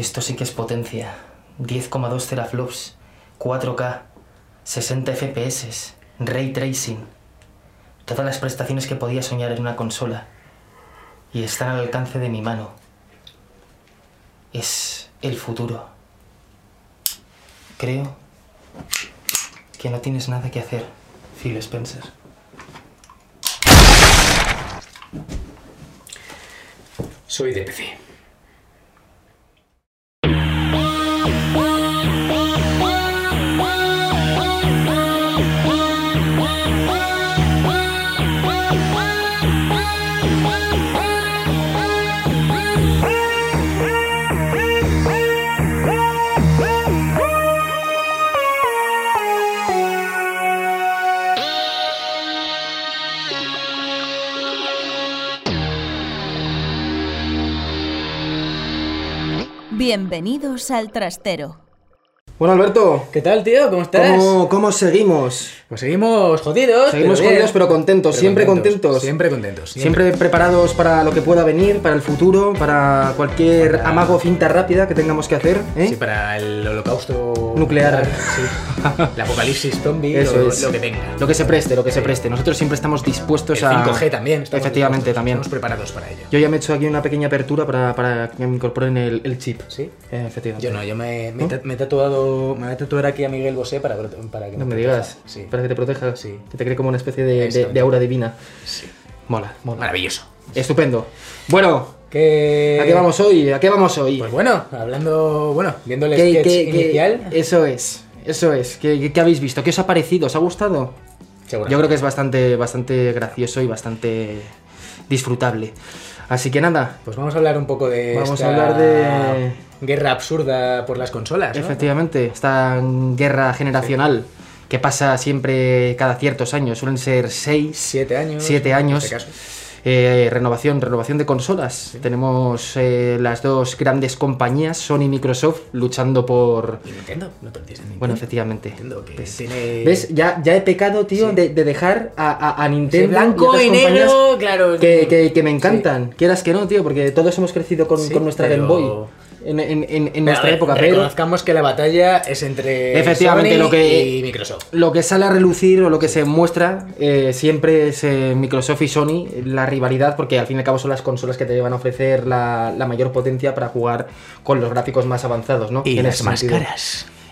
Esto sí que es potencia. 10,2 teraflops, 4K, 60 FPS, ray tracing. Todas las prestaciones que podía soñar en una consola. Y están al alcance de mi mano. Es el futuro. Creo que no tienes nada que hacer, Phil Spencer. Soy de. Bienvenidos al trastero. Bueno, Alberto, ¿Qué tal, tío? ¿Cómo estás? ¿cómo, cómo seguimos? Pues seguimos jodidos. Seguimos pero jodidos, pero contentos, Pero siempre contentos. Siempre contentos. Siempre preparados para lo que pueda venir, para el futuro, para cualquier Para- amago finta rápida que tengamos que hacer. ¿eh? Sí, para el holocausto Nuclear. Sí. El apocalipsis zombie, Eso lo, es. lo que venga. Lo que se preste, lo que se preste. Nosotros siempre estamos dispuestos el a. 5G también. Efectivamente, también. Estamos preparados para ello. Yo ya me he hecho aquí una pequeña apertura para, para que me incorporen el, el chip. ¿Sí? Eh, efectivamente. Yo no, yo me, me he tatuado. Me voy a tatuar aquí a Miguel Bosé para, para que No me proteja. digas. Sí. Para que te proteja. Sí. Que te cree como una especie de, de- Exactamente. de aura divina. Sí. Mola, mola. Maravilloso. Estupendo. Bueno, ¿Qué... ¿a qué vamos hoy? ¿A qué vamos hoy? Pues bueno, hablando. Bueno, viendo el ¿Qué- sketch qué- inicial. Eso es, eso es. ¿Qué, qué- habéis visto? ¿Qué os ha parecido? ¿Os ha gustado? Yo creo que es bastante, bastante gracioso y bastante disfrutable. Así que nada, Pues vamos a hablar un poco de. Vamos esta a hablar de- Guerra absurda por las consolas. ¿no? efectivamente, esta guerra generacional que pasa siempre cada ciertos años, suelen ser seis, Siete años. siete años. En este caso. Eh, renovación, renovación de consolas. Tenemos eh, las dos grandes compañías, Sony y Microsoft, luchando por, Y Nintendo, no te Nintendo. Bueno, efectivamente. Nintendo, que ¿Ves? tiene- ¿Ves? Ya, ya he pecado, tío, Sí. de, de dejar a, a- a Nintendo. Blanco y compañías negro, claro. Que, que- que me encantan. Quieras que no, tío, porque todos hemos crecido con, con nuestra pero- Game Boy en, en- en- en Pero, nuestra ver, época, pero Reconozcamos que la batalla es entre Efectivamente, Sony lo que- y Microsoft. lo que sale a relucir o lo que se muestra eh, siempre es eh, Microsoft y Sony, la rivalidad, porque al fin y al cabo son las consolas que te van a ofrecer la, la mayor potencia para jugar con los gráficos más avanzados, ¿no? En ese sentido.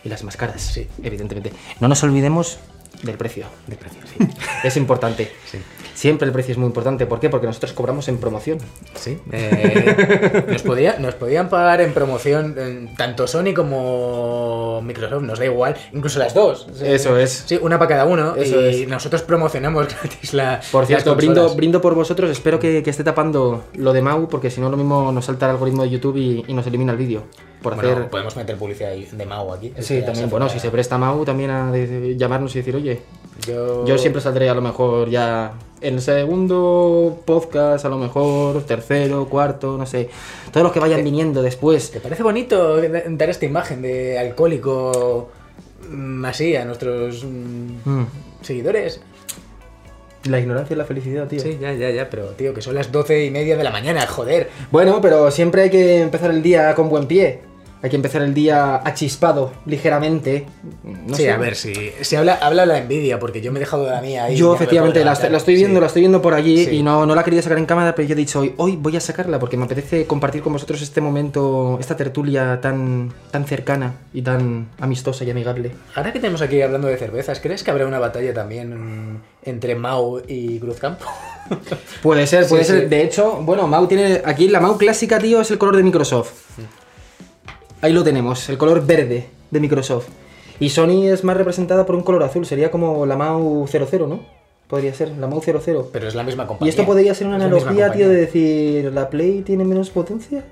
Y las más caras, Sí. evidentemente. No nos olvidemos del precio. De precio, sí. Es importante. Sí. Siempre el precio es muy importante. ¿Por qué? Porque nosotros cobramos en promoción. Sí. eh, nos, podía- nos podían pagar en promoción eh, tanto Sony como Microsoft, nos da igual, incluso las dos. Sí. Eso es. Sí, una para cada uno. Eso y es. nosotros promocionamos gratis la. Por cierto, brindo, brindo por vosotros. Espero que, que esté tapando lo de Mau, porque si no, lo mismo nos salta el algoritmo de YouTube y, y nos elimina el vídeo. Por Bueno, hacer. podemos meter publicidad de Mau aquí. Sí, también. Bueno, si se presta Mau también a llamarnos y decir, oye, Yo, yo siempre saldré a lo mejor ya en el segundo podcast, a lo mejor tercero, cuarto, no sé. Todos los que vayan viniendo después. ¿Te parece bonito dar esta imagen de alcohólico mm, así a nuestros mm, Mm. seguidores? La ignorancia y la felicidad, tío. Sí, ya, ya, ya, pero tío, que son las doce y media de la mañana, joder. Bueno, pero siempre hay que empezar el día con buen pie. Hay que empezar el día achispado, ligeramente. No sí, sé. a ver, si, si habla, habla la envidia, porque yo me he dejado de la mía ahí. Yo me efectivamente la, la estoy viendo, Sí. la estoy viendo por allí Sí. y no, no la quería sacar en cámara, pero yo he dicho hoy, hoy voy a sacarla porque me apetece compartir con vosotros este momento, esta tertulia tan, tan cercana y tan amistosa y amigable. Ahora que tenemos aquí hablando de cervezas, ¿crees que habrá una batalla también entre Mau y Cruzcampo? Puede ser, puede sí. ser. De hecho, bueno, Mau tiene. Aquí la Mau clásica, tío, es el color de Microsoft. Ahí lo tenemos, el color verde de Microsoft. Y Sony es más representada por un color azul, sería como la Mau 00, ¿no? Podría ser, la Mau 00. Pero es la misma compañía. Y esto podría ser una Es analogía, tío, de decir, ¿la Play tiene menos potencia?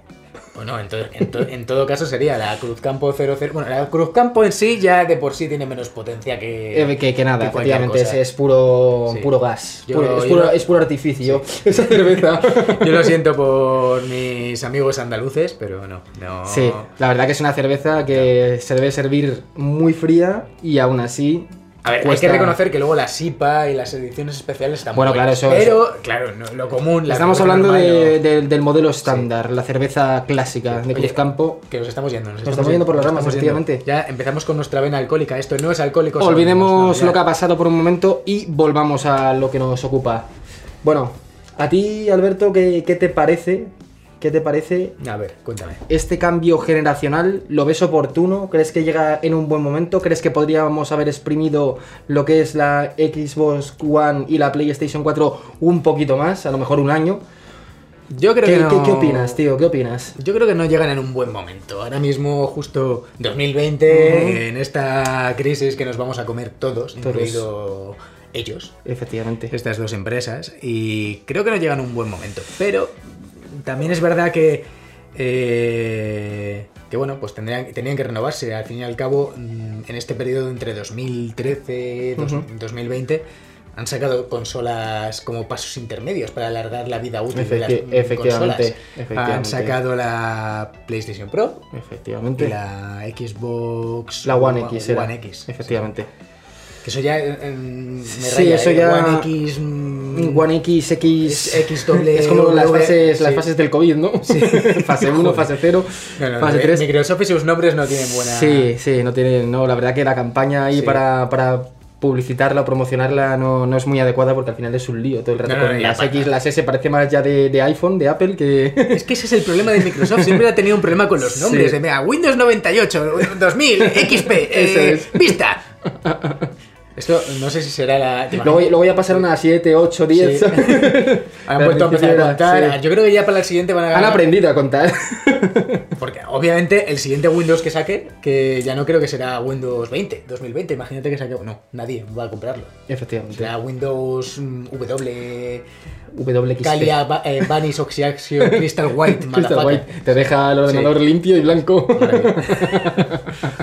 Bueno, en, to- en to- en todo caso sería la Cruzcampo 00. Bueno, la Cruzcampo en sí ya de por sí tiene menos potencia que. Eh, que, que nada, que efectivamente, es, puro, Sí. puro gas. Yo- puro- es puro artificio. Esa cerveza. Yo lo siento por mis amigos andaluces, pero no. no. Sí, la verdad que es una cerveza que se debe servir muy fría y aún así A ver, hay que reconocer que luego la SIPA y las ediciones especiales están Bueno, claro, eso- Pero, claro, no- lo común. la Estamos hablando de- de- del modelo estándar, la cerveza clásica de Oye, Cruzcampo. Que nos estamos yendo. Nos, estamos yendo por las nos ramas, efectivamente. Ya empezamos con nuestra vena alcohólica. Esto no es alcohólico. Olvidemos no, lo que ha pasado por un momento y volvamos a lo que nos ocupa. Bueno, a ti, Alberto, ¿qué, qué te parece? ¿Qué te parece A ver, cuéntame. este cambio generacional? ¿Lo ves oportuno? ¿Crees que llega en un buen momento? ¿Crees que podríamos haber exprimido lo que es la Xbox One y la PlayStation 4 un poquito más? A lo mejor un año. Yo creo ¿Qué, que no- qué- qué opinas, tío? ¿Qué opinas? Yo creo que no llegan en un buen momento. Ahora mismo, justo 2020, en esta crisis que nos vamos a comer todos, Todos. incluido ellos, Efectivamente. estas dos empresas, y creo que no llegan en un buen momento. Pero también es verdad que, eh, que bueno, pues tendrían, tenían que renovarse. Al fin y al cabo, mm, en este periodo entre 2013 y dos- Ujú. 2020 han sacado consolas como pasos intermedios para alargar la vida útil de las Efecti- efectivamente, consolas. efectivamente. Han sacado la PlayStation Pro y Efectivamente. la Xbox La One X. One X. Efectivamente. Que eso ya eh, me Sí, raya, eso ¿eh? ya- One X. One X, X. X doble Es como las fases, las sí. fases del COVID, ¿no? fase 1, Joder. fase 0, No, no, fase no, 3. Microsoft y sus nombres no tienen buena. Sí, sí, no tiene. No, la verdad que la campaña ahí Sí. para, para publicitarla o promocionarla no, no es muy adecuada porque al final es un lío todo el rato. No, no, con las X, las S parece más ya de, de iPhone, de Apple, que. Es que ese es el problema de Microsoft. Siempre ha tenido un problema con los nombres. Sí. De, mira, Windows 98, 2000, XP, eh, es. Vista. Esto no sé si será la. ¿te luego, luego ya pasaron a 7, 8, 10. Sí. Han vuelto a empezar a contar. Sí. Yo creo que ya para el siguiente van a Han aprendido a contar. Porque obviamente el siguiente Windows que saque, que ya no creo que será Windows 20, 2020, imagínate que saque. No, nadie va a comprarlo. Efectivamente. Será Windows mm, W. WXT. Calia eh, Oxidation Crystal White, Crystal. White. Te deja el ordenador Sí. limpio y blanco.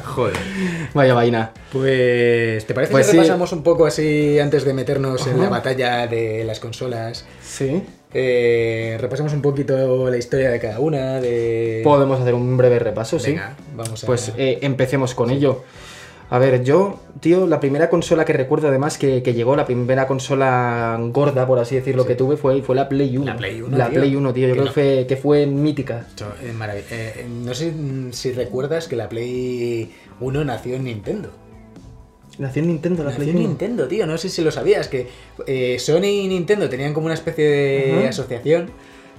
Joder. Vaya vaina. Pues, ¿te parece Pues sí. Repasamos un poco así antes de meternos en la batalla de las consolas? Sí. Eh, repasamos un poquito la historia de cada una, de... Podemos hacer un breve repaso, sí. Vamos a... Pues eh, empecemos con ello. A ver, yo, tío, la primera consola que recuerdo además que, que llegó, la primera consola gorda, por así decirlo, que tuve fue, fue la Play 1. La Play 1, La tío. Play 1, tío. Yo Que creo no. fue, que fue mítica. Marav- eh, no sé si recuerdas que la Play 1 nació en Nintendo. Nació en Nintendo la Nació en 1. Nintendo, tío. No sé si lo sabías, que eh, Sony y Nintendo tenían como una especie de asociación.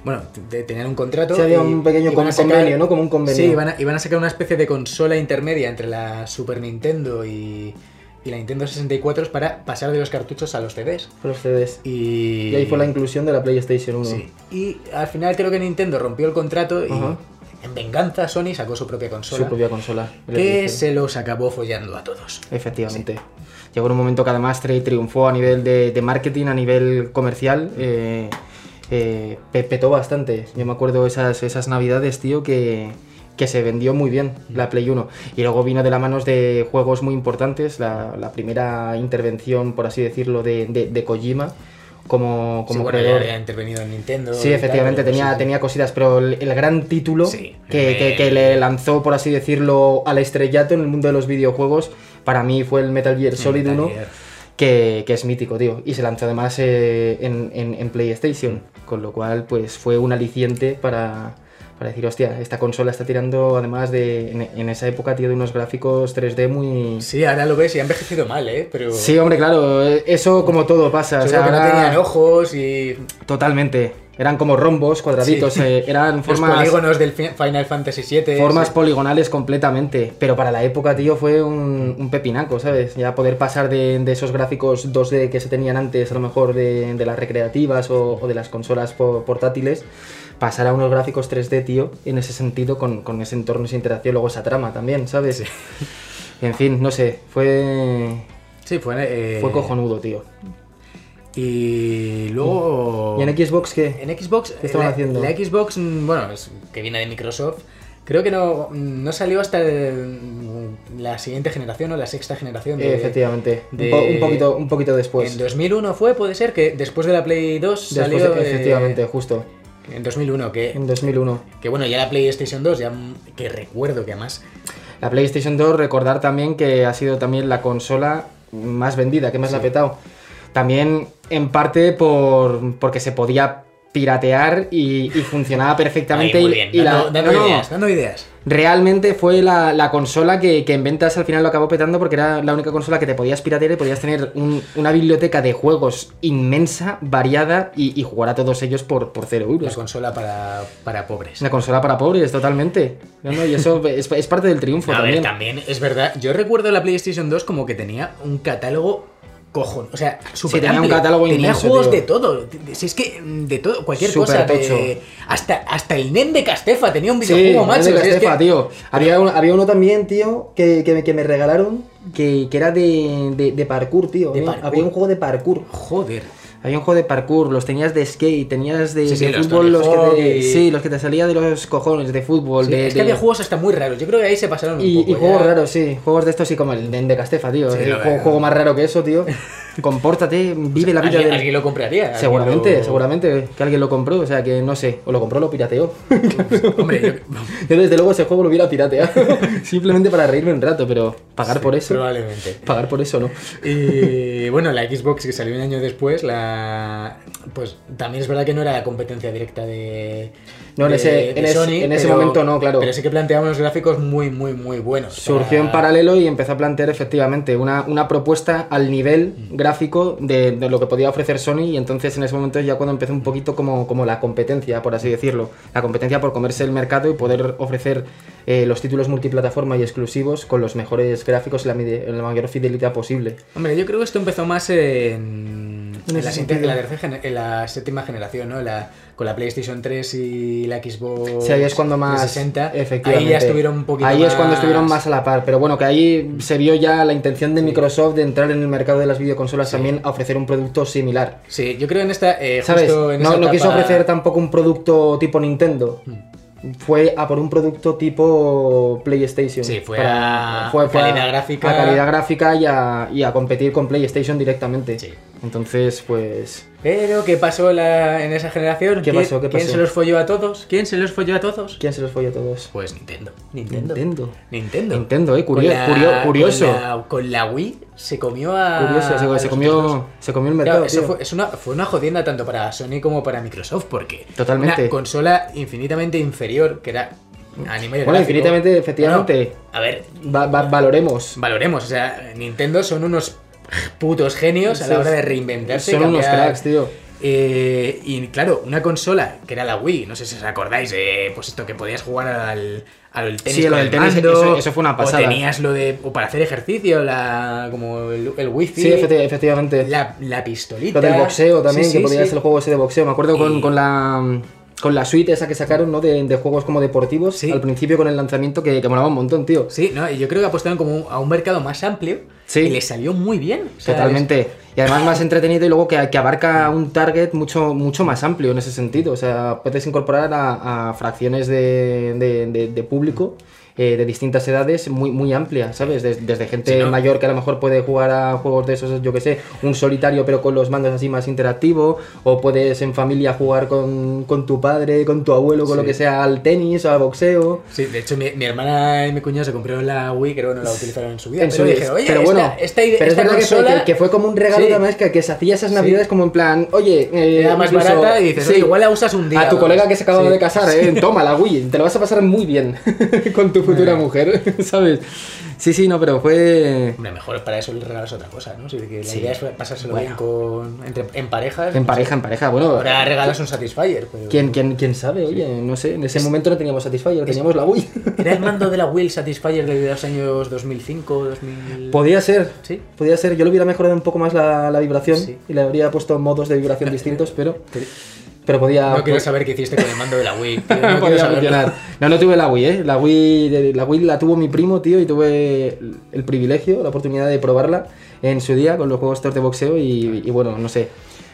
Bueno, te- tenían un contrato. Sí, había un pequeño a convenio, ¿no? Como un convenio. Sí, iban a, iban a sacar una especie de consola intermedia entre la Super Nintendo y, y la Nintendo 64 para pasar de los cartuchos a los CDs. Fue los CDs. Y, Y ahí fue la inclusión de la PlayStation 1. Sí. Y al final creo que Nintendo rompió el contrato y. en venganza Sony sacó su propia consola. Su propia consola. que Sí. se los acabó follando a todos. Efectivamente. Llegó un momento que además tri- triunfó a nivel de, de marketing, a nivel comercial. eh, eh, pe- petó bastante. Yo me acuerdo esas, esas navidades, tío, que, que se vendió muy bien la Play 1. Y luego vino de la manos de juegos muy importantes. La, la primera intervención, por así decirlo, de, de- de Kojima como, como Sí, bueno, creador. ya había intervenido en Nintendo. Sí, efectivamente, tal, tenía, sí. tenía cositas, pero el, el gran título que, me- que- que le lanzó, por así decirlo, al estrellato en el mundo de los videojuegos, para mí fue el Metal Gear Solid Metal 1, Gear. que, que es mítico, tío. Y se lanzó además eh, en, en- en PlayStation, con lo cual pues fue un aliciente para, para decir, hostia, esta consola está tirando además de, en, en esa época, tío, de unos gráficos 3D muy... Sí, ahora lo ves y ha envejecido mal, ¿eh? Pero. Sí, hombre, claro, eso como todo pasa. o Seguro sea, que no ahora- tenían ojos y. Totalmente. Eran como rombos, cuadraditos, Sí. eh, eran Los formas... polígonos del Fi- Final Fantasy VII. Formas sí. poligonales completamente, pero para la época, tío, fue un, un pepinaco, ¿sabes? Ya poder pasar de, de esos gráficos 2D que se tenían antes, a lo mejor de, de las recreativas o, o de las consolas po- portátiles, pasar a unos gráficos 3D, tío, en ese sentido, con, con ese entorno, esa interacción, luego esa trama también, ¿sabes? En fin, no sé, fue, Sí, fue. eh, fue cojonudo, tío. Y luego. ¿Y en Xbox qué? En Xbox. ¿Qué estaban la, haciendo? La Xbox, bueno, es- que viene de Microsoft. Creo que no, no salió hasta el- la siguiente generación o la sexta generación. De, Efectivamente, un de- po- un, poquito, un poquito después. En 2001 fue, puede ser, que después de la Play 2 Después salió. de- eh, efectivamente, justo, en 2001, que, en 2001. que bueno, ya la PlayStation 2, ya que recuerdo que además. La PlayStation 2, recordar también que ha sido también la consola más vendida, que más la ha petado. También en parte por, porque se podía piratear y, y funcionaba perfectamente. Ahí, muy bien, y dando, dando no, ideas, dando ideas. Realmente fue la, la consola que, que en ventas al final lo acabó petando porque era la única consola que te podías piratear y podías tener un- una biblioteca de juegos inmensa, variada y, y jugar a todos ellos por, por cero euros. consola para, para pobres. Una consola para pobres, totalmente. No, no, y eso es, es parte del triunfo A ver, también. también es verdad. Yo recuerdo la PlayStation 2 como que tenía un catálogo cojón. O sea, súper tenía un catálogo Tenía inmenso, juegos tío. de todo. Si es que mm, de todo, cualquier cosa. de- hasta, hasta el NEM de Castefa tenía un Sí, videojuego, macho. de es Castefa, que- tío. Había, un- había uno también, tío, que, que, me- que me regalaron que, que era de, de, de parkour, tío. De había, parkour. había un juego de parkour. Joder. Había un juego de parkour, los tenías de skate, tenías de, Sí, sí, de los fútbol, los que te, y- sí, los que te salía de los cojones, de fútbol, Sí, de, es que de- había juegos hasta muy raros. Yo creo que ahí se pasaron un y, poco. y juegos ya. raros, sí, juegos de estos sí como el de, de Castefa, tío. Sí, el lo juego, veo. juego más raro que eso, tío. Compórtate, vive la vida ¿Alguien, del- alguien lo compraría. alguien Seguramente, lo- seguramente que alguien lo compró, o sea que no sé, o lo compró o lo pirateó. Hombre, yo- Yo desde luego ese juego lo hubiera pirateado, simplemente para reírme un rato, pero pagar por eso, Probablemente. pagar por eso no. Y bueno, la Xbox que salió un año después, la pues también es verdad que no era la competencia directa de, No, en ese- de en ese- Sony, en ese pero- momento no, claro. Pero sí que planteaba unos gráficos muy, muy, muy buenos. Surgió en para- paralelo y empezó a plantear efectivamente una, una propuesta al nivel gráfico de, de lo que podía ofrecer Sony y entonces en ese momento ya cuando empezó un poquito como, como la competencia, por así decirlo, la competencia por comerse el mercado y poder ofrecer eh, los títulos multiplataforma y exclusivos con los mejores gráficos y la, la mayor fidelidad posible. Hombre, yo creo que esto empezó más en, en, la, en la tercera en la séptima generación, ¿no? La, con la PlayStation 3 y la Xbox Sí, ahí es cuando más. 360. Efectivamente. Ahí ya estuvieron un poquito Ahí más... es cuando estuvieron más a la par. Pero bueno, que ahí se vio ya la intención de Microsoft de entrar en el mercado de las videoconsolas también a ofrecer un producto similar. Sí, yo creo en esta... eh, ¿Sabes? justo en No, esa no quiso etapa- ofrecer tampoco un producto tipo Nintendo. Fue a por un producto tipo PlayStation. Sí, fue a- fue- a fue calidad gráfica. A calidad gráfica y a, y a competir con PlayStation directamente. Sí. Entonces, pues. Pero, ¿qué pasó la- en esa generación? ¿Qué ¿Quién- pasó? ¿Qué ¿Quién se los folló a todos? ¿Quién se los folló a todos? ¿Quién se los fue a todos? Pues Nintendo. Nintendo. Nintendo. Nintendo. Nintendo, eh, Con curio- la- curio- curioso. Con la, con la Wii se comió a. Curioso, se, a se los comió, se comió el Claro, mercado. eso fue, es una, fue una jodienda tanto para Sony como para Microsoft, porque Totalmente. una consola infinitamente inferior, que era a nivel Bueno, infinitamente, efectivamente. A ver, Va- va- valoremos. valoremos, o sea, Nintendo son unos putos genios a la hora de reinventarse. Son unos cracks, tío. Eh, y claro, una consola que era la Wii, no sé si os acordáis, eh, pues esto que podías jugar al, al tenis. Sí, lo del el tenis, mando, eso- eso fue una pasada. O tenías lo de. O para hacer ejercicio, la, como el, el wifi. Sí, efecti- efectivamente. La, la pistolita. Lo del boxeo también, Sí, que podías sí. el juego ese de boxeo. Me acuerdo con, Y- con la con la suite esa que sacaron, ¿no? De, de juegos como deportivos. Sí. Al principio con el lanzamiento que, que molaba un montón, tío. Sí, no, y yo creo que apostaron como a un mercado más amplio Sí. y le salió muy bien. o sea, Totalmente. Y además más entretenido y luego que, que abarca un target mucho, mucho más amplio en ese sentido. O sea, puedes incorporar a, a fracciones de, de- de- de público eh, de distintas edades muy, muy amplias, ¿sabes? Des- desde gente Sí, ¿no? mayor que a lo mejor puede jugar a juegos de esos, yo que sé, un solitario pero con los mandos así más interactivo, o puedes en familia jugar con, con tu padre, con tu abuelo, con lo Sí. que sea, al tenis o al boxeo. Sí, de hecho mi, mi hermana y mi cuñado se compraron la Wii, creo que no la utilizaron en su vida. En pero su- dije, oye, pero esta, bueno, esta, ide- pero es esta verdad que fue- consola que, que fue como un regalo Sí. además que, que se hacía esas navidades como en plan, oye, eh, Era más incluso- barata y dices, sí, "Oye, igual la usas un día. a tu colega dos". que se acaba de casar, eh, toma la Wii, te lo vas a pasar muy bien con tu futura mujer, ¿sabes? Sí, sí, no, pero fue Hombre, mejor para eso le regalas otra cosa, ¿no? Si que la Sí. idea es pasárselo Bueno. bien con, entre, en parejas. en pareja, sé. en pareja, bueno. Ahora regalas un Satisfyer. Pero... ¿Quién, quién, quién sabe? Oye, no sé, en ese momento no teníamos Satisfyer, teníamos la Wii. ¿Era el mando de la Wii el Satisfyer de los años 2005, 2000? Podía ser, Sí. podía ser. Yo le hubiera mejorado un poco más la, la vibración Sí. y le habría puesto modos de vibración distintos, pero, pero podía. No quiero saber qué hiciste con el mando de la Wii. tío, no podía funcionar. No, no tuve la Wii, ¿eh? La Wii, la Wii la tuvo mi primo, tío, y tuve el privilegio, la oportunidad de probarla en su día con los juegos de boxeo y, y bueno, no sé.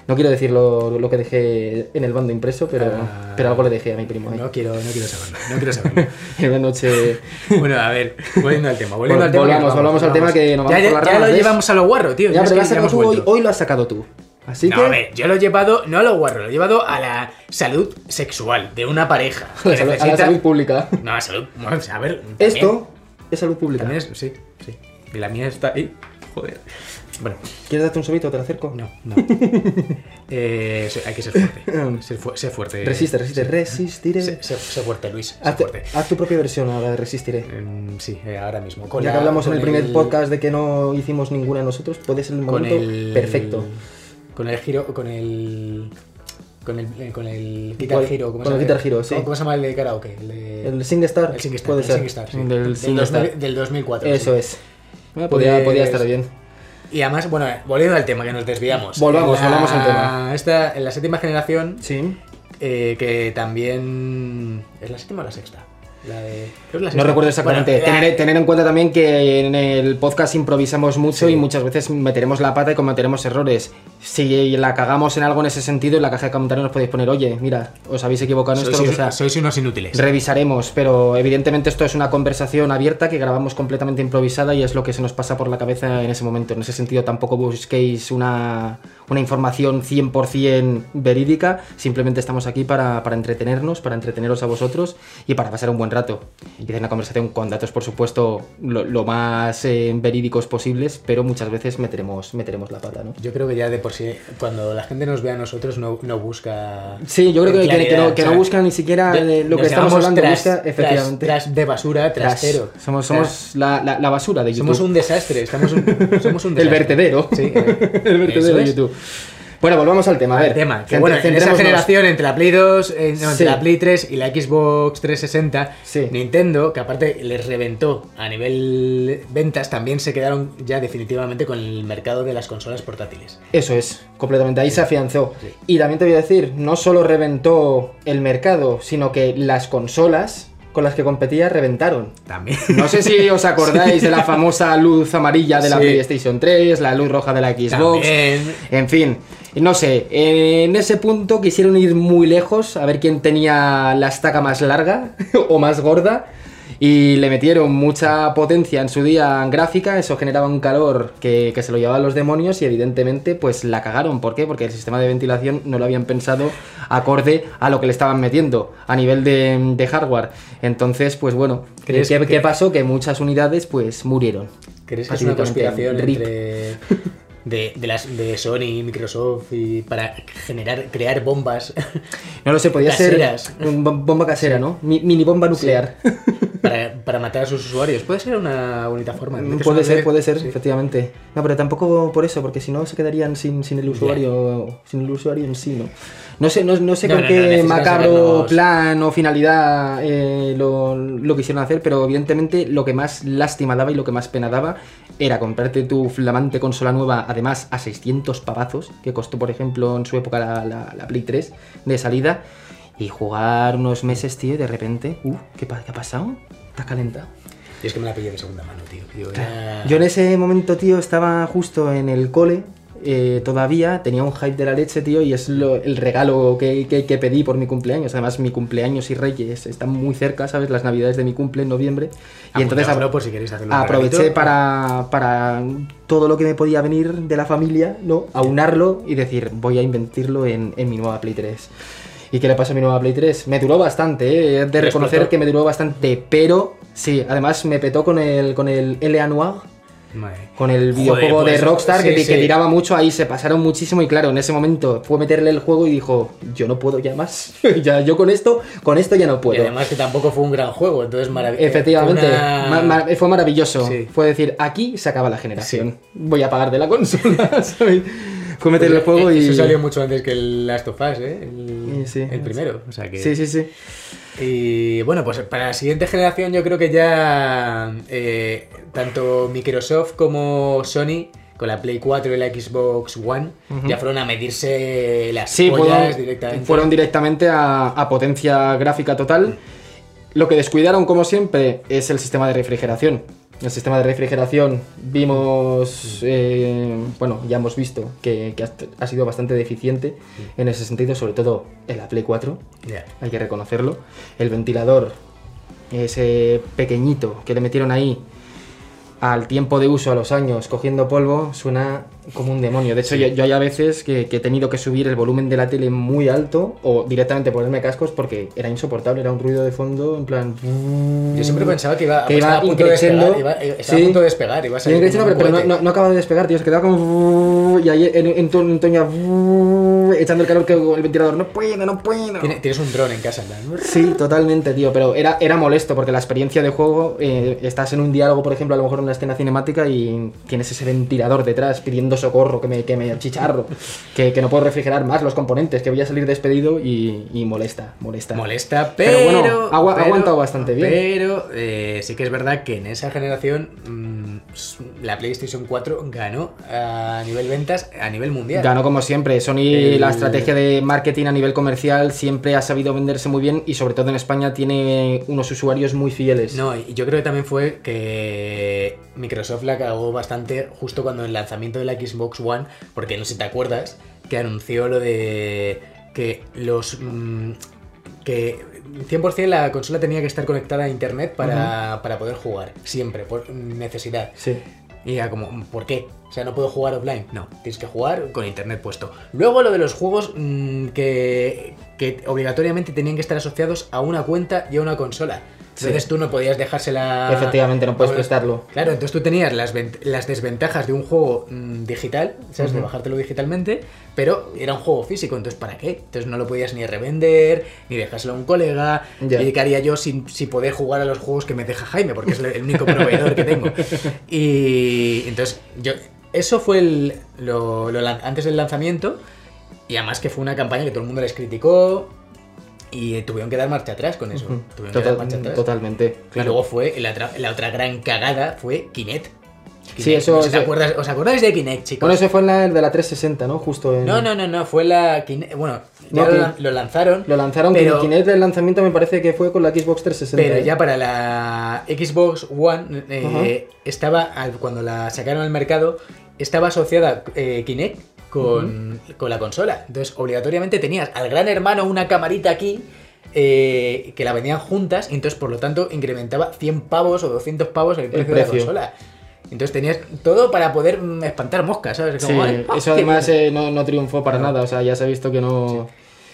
No quiero decir lo, lo que dejé en el bando impreso, pero, Ah. pero algo le dejé a mi primo ahí. No quiero, no quiero saberlo. No quiero saberlo. En una noche... bueno, a ver, volviendo al tema. Volviendo Vol- al tema que volvamos, volvamos al tema que nos ya, vamos ya, por las ya lo llevamos a lo guarro, tío. Ya, es pero lo que has sacado tú hoy, hoy lo has sacado tú. Así No, que... a ver, yo lo he llevado, no a lo guarro, lo he llevado a la salud sexual de una pareja. la, salud, a la necesita- salud pública. No, a la salud. Bueno, a ver. también- Esto es salud pública. También es, sí, sí. Y la mía está ahí. Joder. Bueno, ¿Quieres darte un sobito? ¿Te lo acerco? no, no. Eh, hay que ser fuerte. Ser, fu- ser fuerte. Resiste, resiste, resistiré. Sé, sé- sé fuerte, Luis. Hazte- fuerte. haz tu propia versión ahora de Resistiré. Em, sí, eh, ahora mismo. Con ya la- que hablamos en el primer podcast de que no hicimos ninguna nosotros, puede ser el momento el perfecto. Con el giro, con el. Con el, eh, con el Guitar. Hero. ¿cómo Con se el llama? Guitar Hero, sí. ¿Cómo, cómo se llama el de karaoke? El, de- El SingStar, el SingStar, puede el ser. SingStar, sí. Del del, SingStar. 2000 del 2004. Eso sí. es. Ah, podía, Pues- podía estar bien. Y además, bueno, volviendo al tema, que nos desviamos. Volvamos, la- volvamos al tema. Esta, en la séptima generación, Sí. eh, que también. ¿Es la séptima o la sexta? La de. creo la No recuerdo exactamente. Bueno, la- tener, tener en cuenta también que en el podcast improvisamos mucho Sí. y muchas veces meteremos la pata y cometeremos errores. Si la cagamos en algo en ese sentido, en la caja de comentarios nos podéis poner, oye, mira, os habéis equivocado en esto, sois, que sea. sois unos inútiles. Revisaremos, pero evidentemente esto es una conversación abierta que grabamos completamente improvisada y es lo que se nos pasa por la cabeza en ese momento. En ese sentido tampoco busquéis una, una información 100% verídica, simplemente estamos aquí para, para entretenernos, para entreteneros a vosotros y para pasar un buen rato. Y hacer una conversación con datos, por supuesto, lo, lo más eh, verídicos posibles, pero muchas veces meteremos, meteremos la pata, ¿no? Yo creo que ya de por sí, cuando la gente nos ve a nosotros, no, no busca. Sí, yo creo que, que- no, que o no sea, buscan ni siquiera lo que estamos hablando, tras- busca efectivamente. tras de basura, Tras. trastero. Somos, somos la, la- la basura de YouTube. somos un desastre. Estamos un, somos un El desastre. vertedero. Sí, eh, el vertedero de es. Bueno, volvamos al tema. A ver, tema, que cent- bueno, en esa generación entre la Play 2, eh, no, Sí. entre la Play 3 y la Xbox 360, Sí. Nintendo, que aparte les reventó a nivel ventas, también se quedaron ya definitivamente con el mercado de las consolas portátiles. Eso es, completamente. Ahí se afianzó. Y también te voy a decir, no solo reventó el mercado, sino que las consolas con las que competía reventaron. También. No sé si os acordáis de la famosa luz amarilla de la Sí. PlayStation 3, la luz roja de la Xbox. También. En fin, no sé, en ese punto quisieron ir muy lejos a ver quién tenía la estaca más larga o más gorda y le metieron mucha potencia en su día gráfica, eso generaba un calor que, que se lo llevaban los demonios y evidentemente pues la cagaron. ¿Por qué? Porque el sistema de ventilación no lo habían pensado acorde a lo que le estaban metiendo a nivel de, de hardware. Entonces, pues bueno, ¿qué, ¿Crees qué que- pasó? Que muchas unidades pues murieron. ¿Crees que es una conspiración entre de, de las de Sony Microsoft y para generar crear bombas No lo sé, podía Caseras. ser bomba casera, ¿no? Mi- mini bomba nuclear. para, para matar a sus usuarios? Puede ser una bonita forma. Metes puede ser, puede ser, sí. efectivamente. No, pero tampoco por eso, porque si no se quedarían sin, sin el usuario sin el usuario en sí, ¿no? No sé, no, no sé No, con no, qué macabro plan o finalidad eh, lo, lo quisieron hacer, pero evidentemente lo que más lástima daba y lo que más pena daba era comprarte tu flamante consola nueva, además a 600 pavazos, que costó, por ejemplo, en su época la, la- la Play 3 de salida, y jugar unos meses, tío, y de repente, uh, ¿qué, pa- qué ha pasado? ¿Estás calentado? Yo es que me la pillé de segunda mano, tío. Yo, Yo en ese momento, tío, estaba justo en el cole. Eh, todavía tenía un hype de la leche, tío, y es lo- el regalo que, que- que pedí por mi cumpleaños. Además, mi cumpleaños y Reyes están muy cerca, ¿sabes? Las navidades de mi cumple en noviembre. Y entonces por si queréis hacerlo un aproveché para, para todo lo que me podía venir de la familia, ¿no? Aunarlo y decir, voy a invertirlo en, en mi nueva Play 3. ¿Y qué le pasa a mi nueva Play 3? Me duró bastante, ¿eh? De reconocer que me duró bastante, pero sí, además me petó con el, con el L.A. Noir. Con el Joder, videojuego pues, de Rockstar que, sí, que sí. tiraba mucho ahí, se pasaron muchísimo y claro, en ese momento fue meterle el juego y dijo, yo no puedo ya más, ya yo con esto, con esto ya no Y puedo. además que tampoco fue un gran juego, entonces maravilloso. Efectivamente, ma- ma- fue maravilloso. Sí. Fue decir, aquí se acaba la generación. Voy a pagar de la consola, ¿sabes? Fue meterle el juego y... Eso salió mucho antes que el Last of Us, ¿eh? El, el primero. O sea que... Sí, sí, sí. Y bueno, pues para la siguiente generación yo creo que ya eh, tanto Microsoft como Sony con la Play 4 y la Xbox One ya fueron a medirse las Sí, fueron directamente. fueron directamente a, a potencia gráfica total. Lo que descuidaron, como siempre, es el sistema de refrigeración. El sistema de refrigeración vimos, eh, bueno, ya hemos visto que, que ha, ha sido bastante deficiente en ese sentido, sobre todo en la Play 4, Ya. hay que reconocerlo. El ventilador, ese pequeñito que le metieron ahí, al tiempo de uso, a los años, cogiendo polvo, suena como un demonio. De hecho, yo, yo hay a veces que, que he tenido que subir el volumen de la tele muy alto o directamente ponerme cascos porque era insoportable, era un ruido de fondo en plan... Yo siempre pensaba que iba, Que iba a punto de despegar. Iba, eh, estaba Sí. a punto de despegar. Iba a salir un pero, pero no, no, no acaba de despegar, tío. Se quedaba como... Y ahí en, en, to- en Toña... Echando el calor que el ventilador. No puedo, no puedo. Tiene- Tienes un dron en casa, plan. Sí, totalmente, tío, pero era, era molesto porque la experiencia de juego, eh, estás en un diálogo, por ejemplo, a lo mejor en una escena cinemática y tienes ese ventilador detrás pidiendo socorro, que me, que me achicharro, que, que no puedo refrigerar más los componentes, que voy a salir despedido y, y molesta, molesta. Molesta, pero. Pero bueno, ha aguantado bastante bien. Pero eh, sí que es verdad que en esa generación mm, la PlayStation 4 ganó a nivel ventas a nivel mundial. Ganó como siempre, Sony El- la estrategia de marketing a nivel comercial siempre ha sabido venderse muy bien y sobre todo en España tiene unos usuarios muy fieles. No, y yo creo que también fue que Microsoft la cagó bastante justo cuando el lanzamiento de la Xbox One, porque no sé si te acuerdas, que anunció lo de que los... mm, que 100% la consola tenía que estar conectada a internet para, para poder jugar, siempre, por necesidad. Sí. Y era como, ¿por qué? O sea, no puedo jugar offline. No, tienes que jugar con internet puesto. Luego lo de los juegos mm, que, que obligatoriamente tenían que estar asociados a una cuenta y a una consola. Entonces tú no podías dejársela... Efectivamente, no puedes prestarlo. Claro, entonces tú tenías las, las desventajas de un juego mm, digital, ¿sabes? De Ujú. bajártelo digitalmente, pero era un juego físico, entonces ¿para qué? Entonces no lo podías ni revender, ni dejárselo a un colega. Ya. ¿Y qué haría yo sin, si poder jugar a los juegos que me deja Jaime? Porque es el único proveedor que tengo. Y entonces yo... Eso fue el, lo, lo antes del lanzamiento, y además que fue una campaña que todo el mundo les criticó, y tuvieron que dar marcha atrás con eso. Tuvieron que dar marcha atrás. totalmente, Y luego fue la otra, la otra gran cagada fue Kinect. Kinect. Sí, eso- No te eso- acuerdas- ¿Os acordáis de Kinect, chicos? Bueno, eso fue en la de la 360, ¿no? Justo en... No, no, no, no, fue la Kinect. Bueno, ya No, lo, lanzaron. Lo lanzaron, pero, Kinect el lanzamiento me parece que fue con la Xbox 360. pero ¿eh? ya para la Xbox One, eh, estaba, cuando la sacaron al mercado, estaba asociada eh, Kinect con, con la consola. Entonces, obligatoriamente tenías al gran hermano una camarita aquí. eh, que la vendían juntas y entonces por lo tanto incrementaba 100 pavos o 200 pavos el precio, de la consola. Entonces tenías todo para poder mm, espantar moscas, ¿sabes? Sí, Como, ¡ay, eso qué además eh, no, no triunfó para nada, o sea, ya se ha visto que no...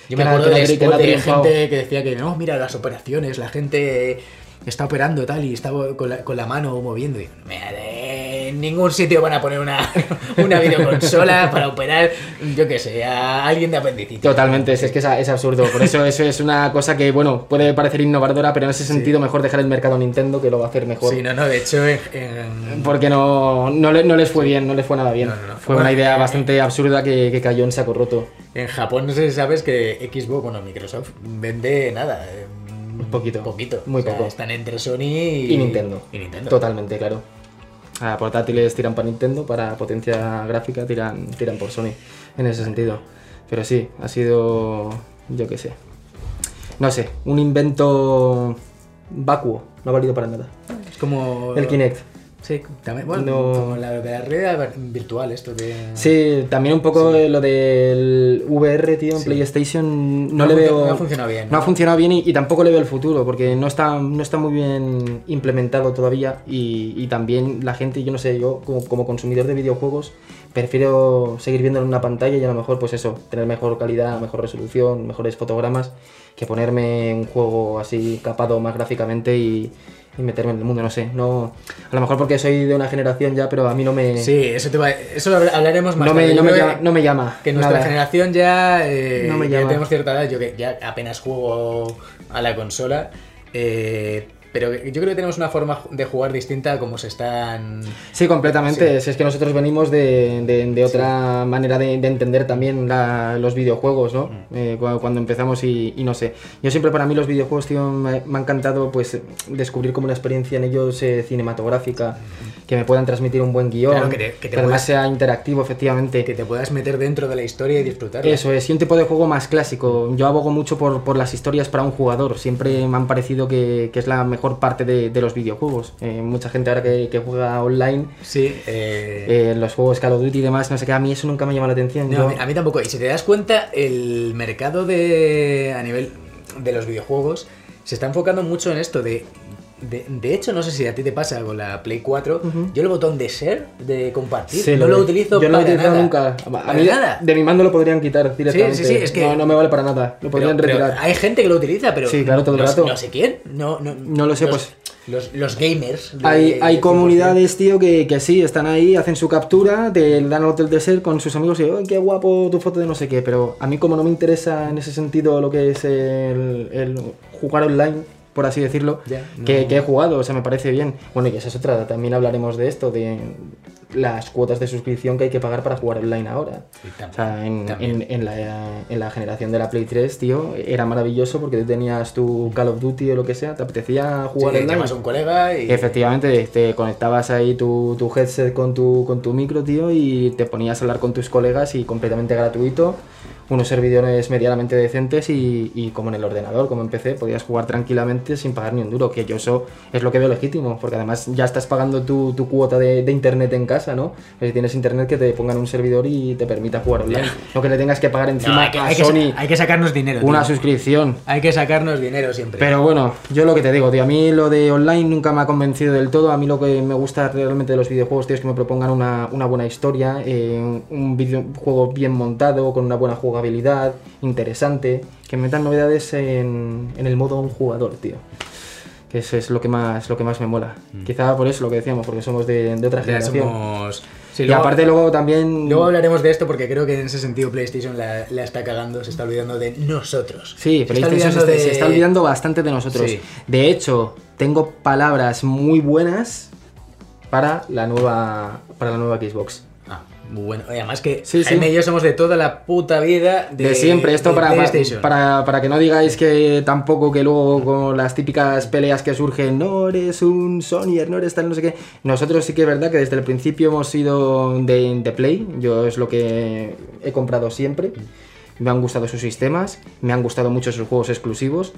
Yo que me acuerdo de, que la de gente que decía que no, mira las operaciones, la gente está operando tal y está con la, con la mano moviendo. Y digo, "Mira, de- en ningún sitio van a poner una, una videoconsola para operar, yo qué sé, a alguien de apendicitis. Totalmente, es, es que es, es absurdo. Por eso eso es una cosa que, bueno, puede parecer innovadora, pero en ese sentido mejor dejar el mercado a Nintendo, que lo va a hacer mejor. Sí, no, no, de hecho, en- en- Porque no, no, le- no les fue bien, no les fue nada bien. No, no, no. Fue Bueno, una idea eh, bastante absurda que, que cayó en saco roto. en Japón no sé si sabes que Xbox, bueno, Microsoft vende nada. eh, Un poquito. Poquito. Muy O sea, poco. Están entre Sony y, Y Nintendo. Y Nintendo. Totalmente, claro. A portátiles tiran para Nintendo, para potencia gráfica tiran, tiran por Sony, en ese sentido. Pero sí, ha sido, yo qué sé. No sé, un invento vacuo, no ha valido para nada. Es como. El Kinect. Sí, también. Bueno, No. como la, la realidad virtual, esto de. Sí, también un poco lo del VR, tío, en Sí. PlayStation. No, No le veo. no ha funcionado bien, No ¿no? ha funcionado bien y, y tampoco le veo el futuro, porque no está, no está muy bien implementado todavía. Y, y también la gente, yo no sé, yo como, como consumidor de videojuegos, prefiero seguir viéndolo en una pantalla y a lo mejor, pues eso, tener mejor calidad, mejor resolución, mejores fotogramas, que ponerme un juego así capado más gráficamente y. y meterme en el mundo, no sé, no, a lo mejor porque soy de una generación ya, pero a mí no me, Sí, eso, te va, eso lo hablaremos más no tarde. me, no me llama, no me llama, Que nuestra nada. generación ya, eh, No me ya llama. tenemos cierta edad, yo que ya apenas juego a la consola, eh, pero yo creo que tenemos una forma de jugar distinta a como se están... Sí, completamente. Sí. Si es que nosotros venimos de, de- de otra manera de, de entender también la- los videojuegos, ¿no? Mm. Eh, cu- cuando, empezamos y, y no sé. Yo siempre para mí los videojuegos, tío, me, me ha encantado pues descubrir como una experiencia en ellos eh, cinematográfica, que me puedan transmitir un buen guion, Claro, que te- que te además puedas- sea interactivo, efectivamente. que te puedas meter dentro de la historia y disfrutar. Eso es, y un tipo de juego más clásico. Yo abogo mucho por, por las historias para un jugador. Siempre me han parecido que, que es la mejor parte de, de los videojuegos. Eh, mucha gente ahora que, que juega online, Sí, eh, eh, los juegos Call of Duty y demás, no sé qué, a mí eso nunca me llama la atención. No, Yo- a, mí, a mí tampoco. Y si te das cuenta, el mercado de a nivel de los videojuegos se está enfocando mucho en esto de de, de hecho, no sé si a ti te pasa con la Play 4. Yo el botón de share, de compartir, Sí, no lo, utilizo yo no lo para he utilizado nada. nunca. A Para mí nada. de mi mando lo podrían quitar directamente. Sí, sí, sí, es que- No, no me vale para nada. Lo podrían pero retirar. hay gente que lo utiliza, pero Sí, claro, todo el no, rato. no sé quién. No, no, No lo sé, los, pues- Los, los gamers. de- Hay, hay de comunidades, tío, que, que sí, están ahí, hacen su captura, te dan el hotel de ser con sus amigos y, ¡ay, qué guapo tu foto de no sé qué! Pero a mí como no me interesa en ese sentido lo que es el, el jugar online, por así decirlo, no. que, que he jugado, o sea, me parece bien. Bueno, y esa es otra, también hablaremos de esto, de las cuotas de suscripción que hay que pagar para jugar online ahora. Sí, también, O sea, en, también. en- en la, en la generación de la Play 3, tío, era maravilloso porque tú tenías tu Call of Duty o lo que sea, te apetecía Sí, jugar online. llamas a un colega y. Efectivamente, te conectabas ahí tu, tu headset con tu, con tu micro, tío, y te ponías a hablar con tus colegas y completamente gratuito. Unos servidores medianamente decentes y, y como en el ordenador, como empecé, podías jugar tranquilamente sin pagar ni un duro, que yo eso es lo que veo legítimo, porque además ya estás pagando tu, tu cuota de, de internet en casa, ¿no? Si tienes internet que te pongan un servidor y te permita jugar online. No que le tengas que pagar No, encima hay, que, a hay que sa- Sony hay que sacarnos dinero. una tío. suscripción. Hay que sacarnos dinero siempre. Pero bueno, yo lo que te digo, tío, a mí lo de online nunca me ha convencido del todo. A mí lo que me gusta realmente de los videojuegos, tío, es que me propongan una, una buena historia, eh, un videojuego bien montado, con una buena jugabilidad, interesante, que metan novedades en, en el modo un jugador, tío. Que eso es lo que más, lo que más me mola. Quizá por eso lo que decíamos, porque somos de, de otra Mm. Ya generación. somos. Sí, y luego- aparte luego también... Luego hablaremos de esto porque creo que en ese sentido PlayStation la, la está cagando, se está olvidando de nosotros. Sí, se PlayStation se, olvidando está- se está olvidando bastante de nosotros. Sí. De hecho, tengo palabras muy buenas para la nueva para la nueva Xbox. Muy bueno. Y además que Sí, Jaime sí. y yo somos de toda la puta vida de, De, siempre, esto de para, PlayStation. para, para que no digáis que tampoco que luego con las típicas peleas que surgen, no eres un Sonyer, no eres tal, no sé qué. Nosotros sí que es verdad que desde el principio hemos sido de, de Play, yo es lo que he comprado siempre. Me han gustado sus sistemas, me han gustado mucho sus juegos exclusivos,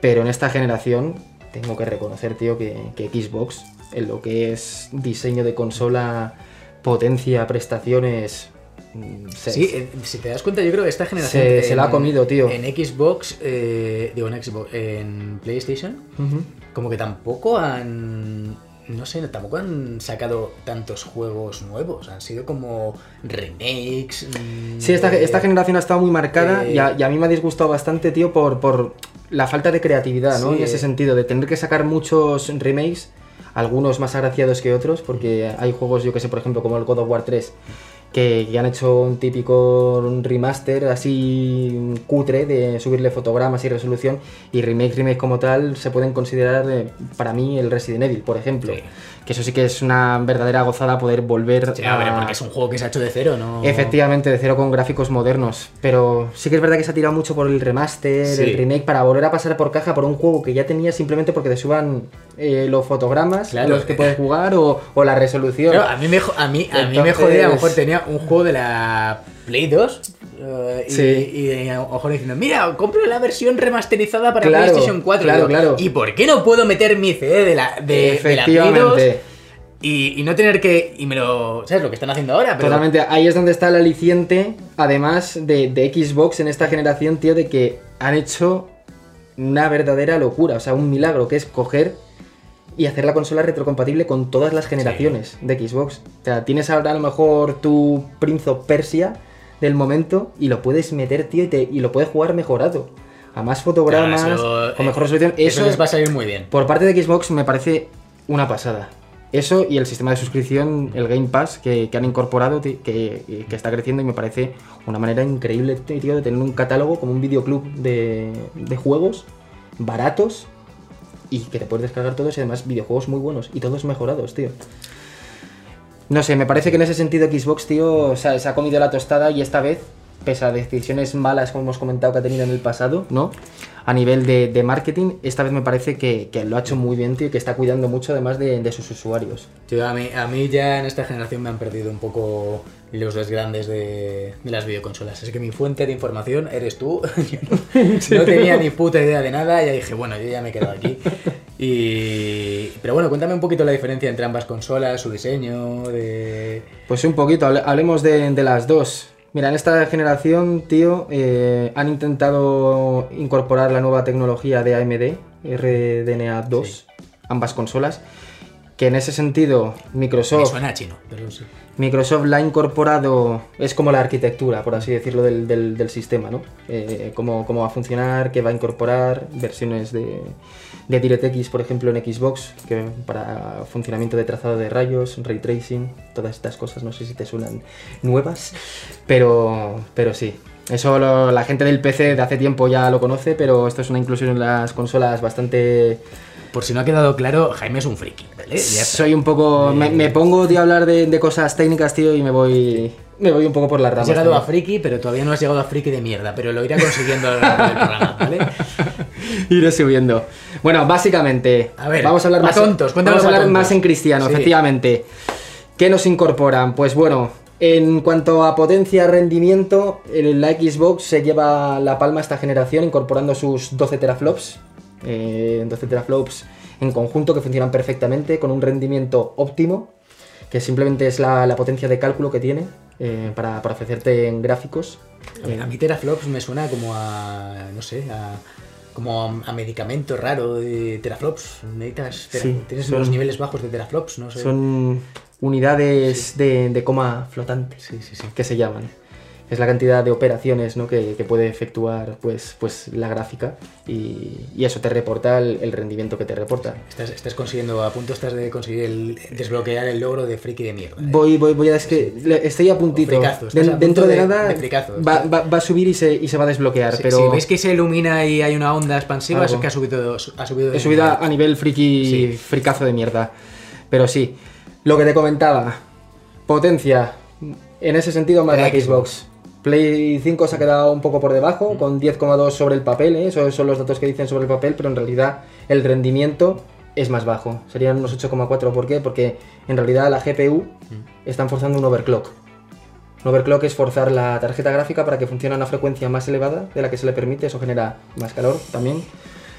pero en esta generación tengo que reconocer, tío, que, que Xbox, en lo que es diseño de consola, potencia, prestaciones... mm, seis. Sí, eh, si te das cuenta, yo creo que esta generación. Se- se la ha comido, tío. En Xbox, eh, digo, en Xbox, en PlayStation, como que tampoco han. No sé, tampoco han sacado tantos juegos nuevos. Han sido como remakes. mm, Sí, esta, de- esta generación ha estado muy marcada y, a, y a mí me ha disgustado bastante, tío, por, por la falta de creatividad, ¿no? Sí, en ese sentido, de tener que sacar muchos remakes, algunos más agraciados que otros, porque hay juegos, yo que sé, por ejemplo, como el God of War 3, que, que han hecho un típico remaster así cutre de subirle fotogramas y resolución, y remake, remake como tal, se pueden considerar, eh, para mí, el Resident Evil, por ejemplo. Sí. Que eso sí que es una verdadera gozada poder volver Sí, a ver, porque es un juego que se ha hecho de cero, ¿no? Efectivamente, de cero con gráficos modernos. Pero sí que es verdad que se ha tirado mucho por el remaster, Sí. el remake, para volver a pasar por caja por un juego que ya tenía simplemente porque te suban eh, los fotogramas Claro. los que puedes jugar o, o la resolución. Claro, a mí me, a mí, a mí me jodía, a lo mejor tenía un juego de la Play 2 eh, y, Sí. y a lo mejor diciendo, mira, compro la versión remasterizada para Claro, PlayStation 4. claro, Digo, claro. ¿Y por qué no puedo meter mi CD de la, de, de la Play 2 Efectivamente. y, y no tener que... Y me lo... ¿Sabes lo que están haciendo ahora? Pero, Totalmente, ahí es donde está el aliciente, además de, de Xbox en esta generación, tío, de que han hecho una verdadera locura, o sea, un milagro, que es coger y hacer la consola retrocompatible con todas las generaciones de Xbox. O sea, tienes ahora a lo mejor tu Prince of Persia del momento y lo puedes meter, tío, y, te- y lo puedes jugar mejorado. A más fotogramas, Claro, eso, con eh, mejor resolución. Eso, Eso, les va a salir muy bien. por parte de Xbox me parece una pasada. Eso y el sistema de suscripción, el Game Pass, que, que han incorporado, que, que está creciendo y me parece una manera increíble, tío, de tener un catálogo como un videoclub de, de juegos baratos y que te puedes descargar todos y además videojuegos muy buenos y todos mejorados, tío. No sé, me parece que en ese sentido Xbox, tío, se ha, comido la tostada y esta vez, pese a decisiones malas, como hemos comentado que ha tenido en el pasado, ¿no? A nivel de, de marketing, esta vez me parece que, lo ha hecho muy bien, tío, que está cuidando mucho además de, de sus usuarios. Yo, a, mí, a mí ya en esta generación me han perdido un poco los dos grandes de, de las videoconsolas. Es que mi fuente de información eres tú. Yo no, no tenía ni puta idea de nada. Ya dije, bueno, yo ya me he quedado aquí. Y... Pero bueno, cuéntame un poquito la diferencia entre ambas consolas, su diseño, de... Pues un poquito, hable- hablemos de, de las dos. Mira, en esta generación, tío, eh, han intentado incorporar la nueva tecnología de AMD, RDNA 2, ambas consolas. Que en ese sentido, Me Microsoft, suena a chino, pero sí. Microsoft la ha incorporado, es como la arquitectura, por así decirlo, del, del- del sistema, ¿no? Eh, cómo, cómo va a funcionar, qué va a incorporar, versiones de, de DirectX, por ejemplo, en Xbox, que para funcionamiento de trazado de rayos, ray tracing, todas estas cosas, no sé si te suenan nuevas, pero, pero sí. Eso lo- la gente del PC de hace tiempo ya lo conoce, pero esto es una inclusión en las consolas bastante Por si no ha quedado claro, Jaime es un friki, ¿vale? Ya está. soy un poco. Me, me pongo tío, a hablar de, de cosas técnicas, tío, y me voy. Me voy un poco por las Has ramas. llegado a friki, pero todavía no has llegado a friki de mierda, pero lo irá consiguiendo a lo largo del programa, ¿vale? Iré subiendo. Bueno, básicamente. A ver, vamos a hablar más. tontos, cuéntame vamos a hablar más en cristiano, Sí. efectivamente. ¿Qué nos incorporan? Pues bueno, en cuanto a potencia, rendimiento, la Xbox se lleva la palma esta generación incorporando sus 12 teraflops. Eh, 12 teraflops en conjunto que funcionan perfectamente con un rendimiento óptimo, que simplemente es la, la potencia de cálculo que tiene eh, para, para ofrecerte en gráficos. A, a mí teraflops me suena como a, no sé, a, como a, a medicamento raro de teraflops. Necesitas, tera- Sí, tienes son- los niveles bajos de teraflops, no sé. Son unidades de, de coma flotante. Sí, sí, sí. que se llaman. Es la cantidad de operaciones ¿no? que, que puede efectuar pues, pues, la gráfica y, y eso te reporta el, el rendimiento que te reporta. Estás, estás consiguiendo, a punto estás de conseguir el, desbloquear el logro de friki de mierda. ¿eh? Voy, voy, voy a... Es que estoy a puntito. Fricazo, a dentro de, de- nada de fricazo. va, va- va a subir y se, y se va a desbloquear, Si- pero Si veis que se ilumina y hay una onda expansiva, Algo. es que ha subido, ha subido he subido a, nivel. friki, Sí. fricazo de mierda. Pero sí, lo que te comentaba, potencia, en ese sentido más la Xbox. Play 5 se ha quedado un poco por debajo, con 10,2 sobre el papel, ¿eh? esos son los datos que dicen sobre el papel, pero en realidad el rendimiento es más bajo, serían unos 8,4. ¿Por qué? Porque en realidad la GPU están forzando un overclock. Un overclock es forzar la tarjeta gráfica para que funcione a una frecuencia más elevada de la que se le permite, eso genera más calor también,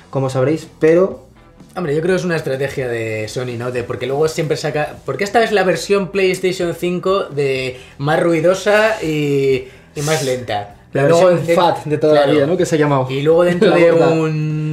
como sabréis, pero Hombre, yo creo que es una estrategia de Sony, ¿no? De, porque luego siempre saca. Porque esta es la versión PlayStation 5 de más ruidosa y, y más lenta. la luego versión de- FAT de toda claro. la vida, ¿no? Que se ha llamado. Y luego dentro La de gorda.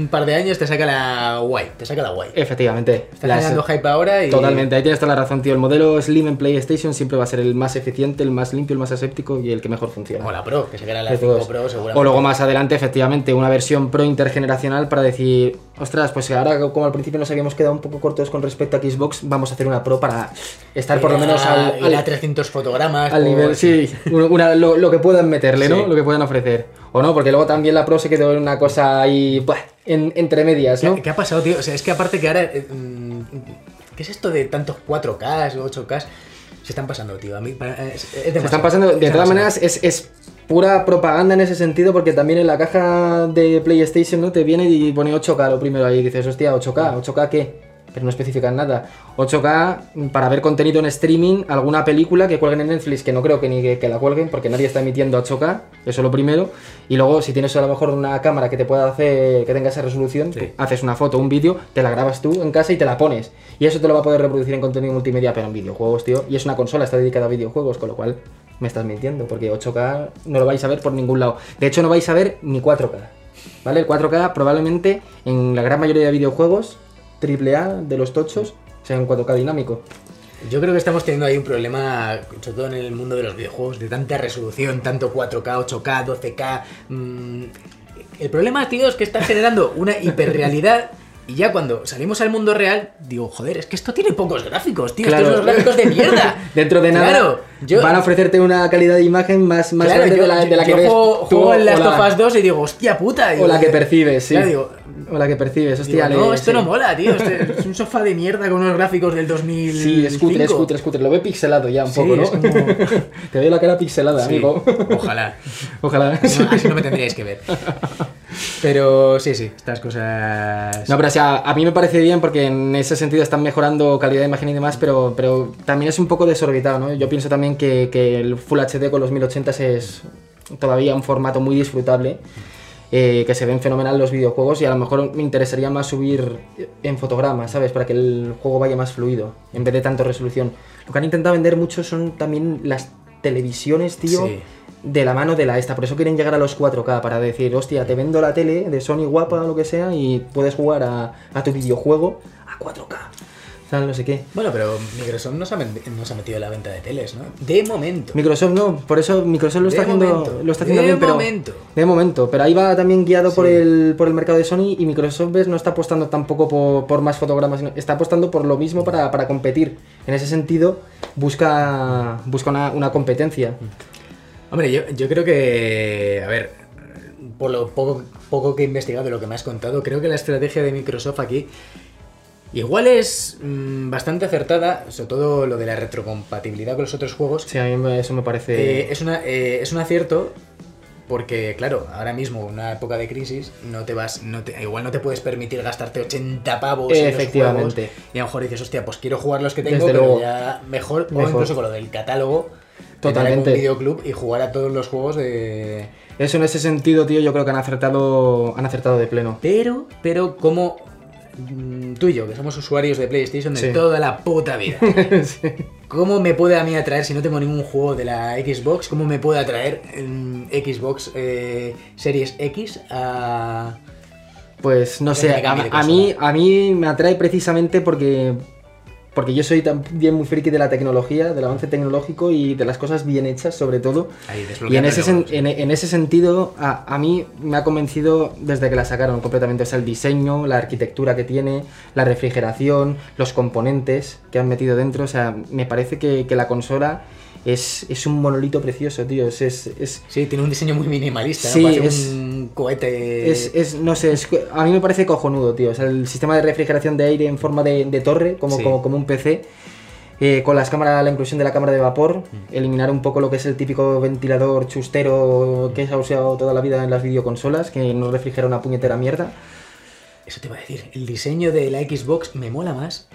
Un par de años te saca la guay. Te saca la guay. Efectivamente. Está generando hype ahora y. Totalmente, ahí tienes toda la razón, tío. El modelo Slim en PlayStation siempre va a ser el más eficiente, el más limpio, el más aséptico y el que mejor funciona. Como la Pro, que queda la De 5 todos. Pro seguramente. O luego más adelante, efectivamente, una versión pro intergeneracional para decir, ostras, pues ahora como al principio nos habíamos quedado un poco cortos con respecto a Xbox, vamos a hacer una pro para estar por lo menos al, al- 300 fotogramas. al nivel, sí, una- lo, lo que puedan meterle, ¿no? Sí. Lo que puedan ofrecer. O no, porque luego también la pro se quedó en una cosa ahí, buah, en- entre medias, ¿no? ¿Qué, qué ha pasado, tío? O sea, es que aparte que ahora. eh, mm, ¿Qué es esto de tantos 4K o 8K? Se están pasando, tío. A mí, para- es- es Se están pasando, de todas maneras, es, es pura propaganda en ese sentido, porque también en la caja de PlayStation ¿no? te viene y pone 8K lo primero ahí, y dices, hostia, 8K, ¿8K qué? Pero no especifican nada. 8K para ver contenido en streaming, alguna película que cuelguen en Netflix, que no creo que ni que, que la cuelguen, porque nadie está emitiendo 8K, eso lo primero. Y luego, si tienes a lo mejor una cámara que te pueda hacer, que tenga esa resolución, Sí. tú haces una foto, un vídeo, te la grabas tú en casa y te la pones. Y eso te lo va a poder reproducir en contenido multimedia, pero en videojuegos, tío. Y es una consola, está dedicada a videojuegos, con lo cual me estás mintiendo, porque 8K no lo vais a ver por ningún lado. De hecho, no vais a ver ni 4K. ¿Vale? El 4K probablemente en la gran mayoría de videojuegos AAA de los tochos sea en 4K dinámico. Yo creo que estamos teniendo ahí un problema, sobre todo en el mundo de los videojuegos, de tanta resolución, tanto 4K, 8K, 12K. mm, El problema, tío, es que está generando una hiperrealidad. Y ya cuando salimos al mundo real, digo, joder, es que esto tiene pocos gráficos, tío. Claro. Estos son gráficos de mierda. Dentro de nada Claro, yo, van a ofrecerte una calidad de imagen más, más claro, grande yo, de la, de la yo que ves juego, tú juego en o Last la- of Us 2 y digo, hostia puta. o la que percibes, sí. Digo, o la que percibes, hostia. digo, no, esto sí. no mola, tío. este es un sofá de mierda con unos gráficos del 2000. Sí, es cutre, es cutre, es cutre. Lo ve pixelado ya un Sí, poco, ¿no? como- Te veo la cara pixelada, Sí, amigo. Ojalá. Ojalá. No, así no me tendríais que ver. Pero sí, sí, estas cosas. No, pero o sea, a mí me parece bien porque en ese sentido están mejorando calidad de imagen y demás, pero, pero también es un poco desorbitado, ¿no? Yo pienso también que, que el Full HD con los 1080 es todavía un formato muy disfrutable, eh, que se ven fenomenal los videojuegos y a lo mejor me interesaría más subir en fotogramas, ¿sabes? Para que el juego vaya más fluido, en vez de tanto resolución. Lo que han intentado vender mucho son también las televisiones, tío. Sí. De la mano de la esta, por eso quieren llegar a los 4K, para decir, hostia, te vendo la tele de Sony guapa o lo que sea y puedes jugar a, a tu videojuego a 4K, tal, no sé qué. Bueno, pero Microsoft no se, ha, met- no se ha metido en la venta de teles, ¿no? De momento. Microsoft no, por eso Microsoft lo está De haciendo, momento, lo está haciendo de bien, pero momento. de momento, pero ahí va también guiado por el por el mercado de Sony y Microsoft ves no está apostando tampoco por, por más fotogramas, está apostando por lo mismo para, para competir. En ese sentido busca busca una, una competencia. Hombre, yo, yo creo que. A ver, por lo poco, poco que he investigado de lo que me has contado, creo que la estrategia de Microsoft aquí. Igual es mm, bastante acertada, sobre todo lo de la retrocompatibilidad con los otros juegos. Sí, a mí eso me parece Eh, es, una, eh, es un acierto porque, claro, ahora mismo, en una época de crisis, no te vas, no te, igual no te puedes permitir gastarte 80 pavos en los Efectivamente. juegos. Y a lo mejor dices, hostia, pues quiero jugar los que tengo, Desde pero luego. ya mejor, o Mejor. incluso con lo del catálogo, Totalmente. un videoclub y jugar a todos los juegos de... Eso en ese sentido, tío, yo creo que han acertado han acertado de pleno. Pero, pero como mm, tú y yo, que somos usuarios de PlayStation de Sí. toda la puta vida, ¿cómo me puede a mí atraer si no tengo ningún juego de la Xbox? ¿Cómo me puede atraer en Xbox eh, Series X a... Pues no sé, a, a mí, a mí me atrae precisamente porque, porque yo soy también muy friki de la tecnología, del avance tecnológico y de las cosas bien hechas sobre todo. Ahí, Y en ese, sen- sí. en, en ese sentido, a, a mí me ha convencido desde que la sacaron completamente. O sea, el diseño, la arquitectura que tiene, la refrigeración, los componentes que han metido dentro. O sea, me parece que, que la consola es, es un monolito precioso, tío. Es, es, es, Sí, tiene un diseño muy minimalista. Sí, es- un cohete... Es, es- no sé, es- a mí me parece cojonudo, tío. O sea, el sistema de refrigeración de aire en forma de, de torre, como, Sí. como, como un PC, eh, con las cámaras, la inclusión de la cámara de vapor, eliminar un poco lo que es el típico ventilador chustero que se ha usado toda la vida en las videoconsolas, que no refrigera una puñetera mierda. Eso te iba a decir, el diseño de la Xbox me mola más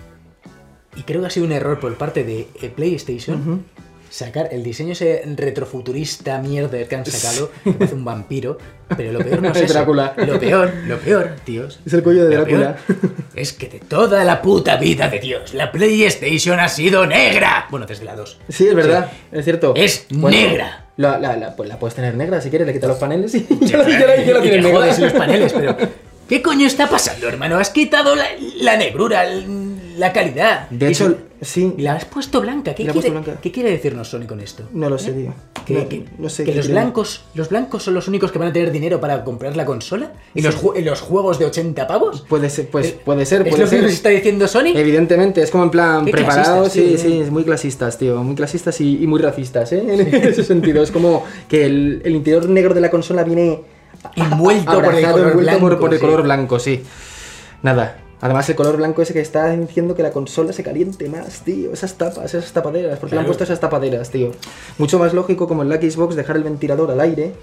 y creo que ha sido un error por parte de eh, PlayStation sacar el diseño ese retrofuturista mierda que han sacado, que parece un vampiro, pero lo peor no es eso. Drácula. Lo peor, lo peor, tíos. Es el cuello de Drácula. Es que de toda la puta vida de Dios, la PlayStation ha sido negra. Bueno, desde la 2. Sí, es verdad, es cierto. Es negra. La, la- la- pues la puedes tener negra si quieres, le quitas los paneles y Ya, la- tienes negra. los paneles, pero ¿qué coño está pasando, hermano? Has quitado la, la negrura, la calidad. De hecho, sí. la has puesto blanca. ¿Qué quiere, blanca. qué quiere decirnos Sony con esto? No lo sé, tío. Que, no, que- no sé que los blancos, los blancos son los únicos que van a tener dinero para comprar la consola y los, ju- y los juegos de 80 pavos. Puede ser, pues Eh, puede ser, ¿Es puede lo que nos está diciendo Sony? Evidentemente, es como en plan Qué preparado, clasistas, sí, sí, ¿eh? es muy clasistas, tío, muy clasistas y, y muy racistas, ¿eh? En ese sentido, es como que el, el interior negro de la consola viene Envuelto por el color envuelto blanco, por el color blanco, sí. Nada. Además, el color blanco ese que está diciendo que la consola se caliente más, tío. Esas tapas, esas tapaderas. ¿Por qué le han Claro. puesto esas tapaderas, tío? Mucho más lógico, como en la Xbox, dejar el ventilador al aire.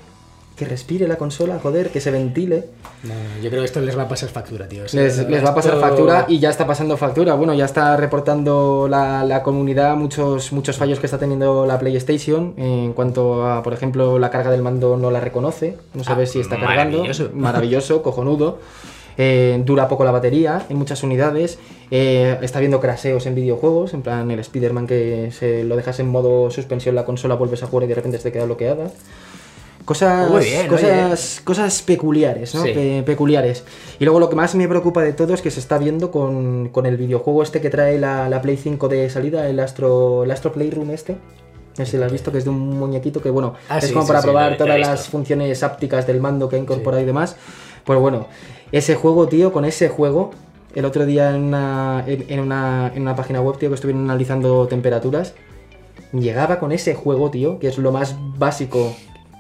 Que respire la consola, joder, que se ventile. No, yo creo que esto les va a pasar factura, tío. O sea, Les, les va a pasar factura y ya está pasando factura. Bueno, ya está reportando la, la comunidad muchos, muchos fallos que está teniendo la PlayStation en cuanto a, por ejemplo, la carga del mando no la reconoce. No sabe Ah, si está cargando. maravilloso. Maravilloso, cojonudo. Eh, dura poco la batería en muchas unidades. Eh, está viendo craseos en videojuegos. En plan, el Spider-Man que se lo dejas en modo suspensión la consola, vuelves a jugar y de repente se te queda bloqueada. Cosas, bien, cosas, cosas peculiares, ¿no? Sí. Pe- peculiares. Y luego lo que más me preocupa de todo es que se está viendo con, con el videojuego este que trae la, la Play 5 de salida, el Astro, el Astro Playroom este. No sé si lo has visto, que es de un muñequito que, bueno, Ah, es sí, como sí, para probar todas las funciones ápticas del mando que ha incorporado y demás. Pues bueno, ese juego, tío, con ese juego, el otro día en una, en, en una, en una página web, tío, que estuvieron analizando temperaturas, llegaba con ese juego, tío, que es lo más básico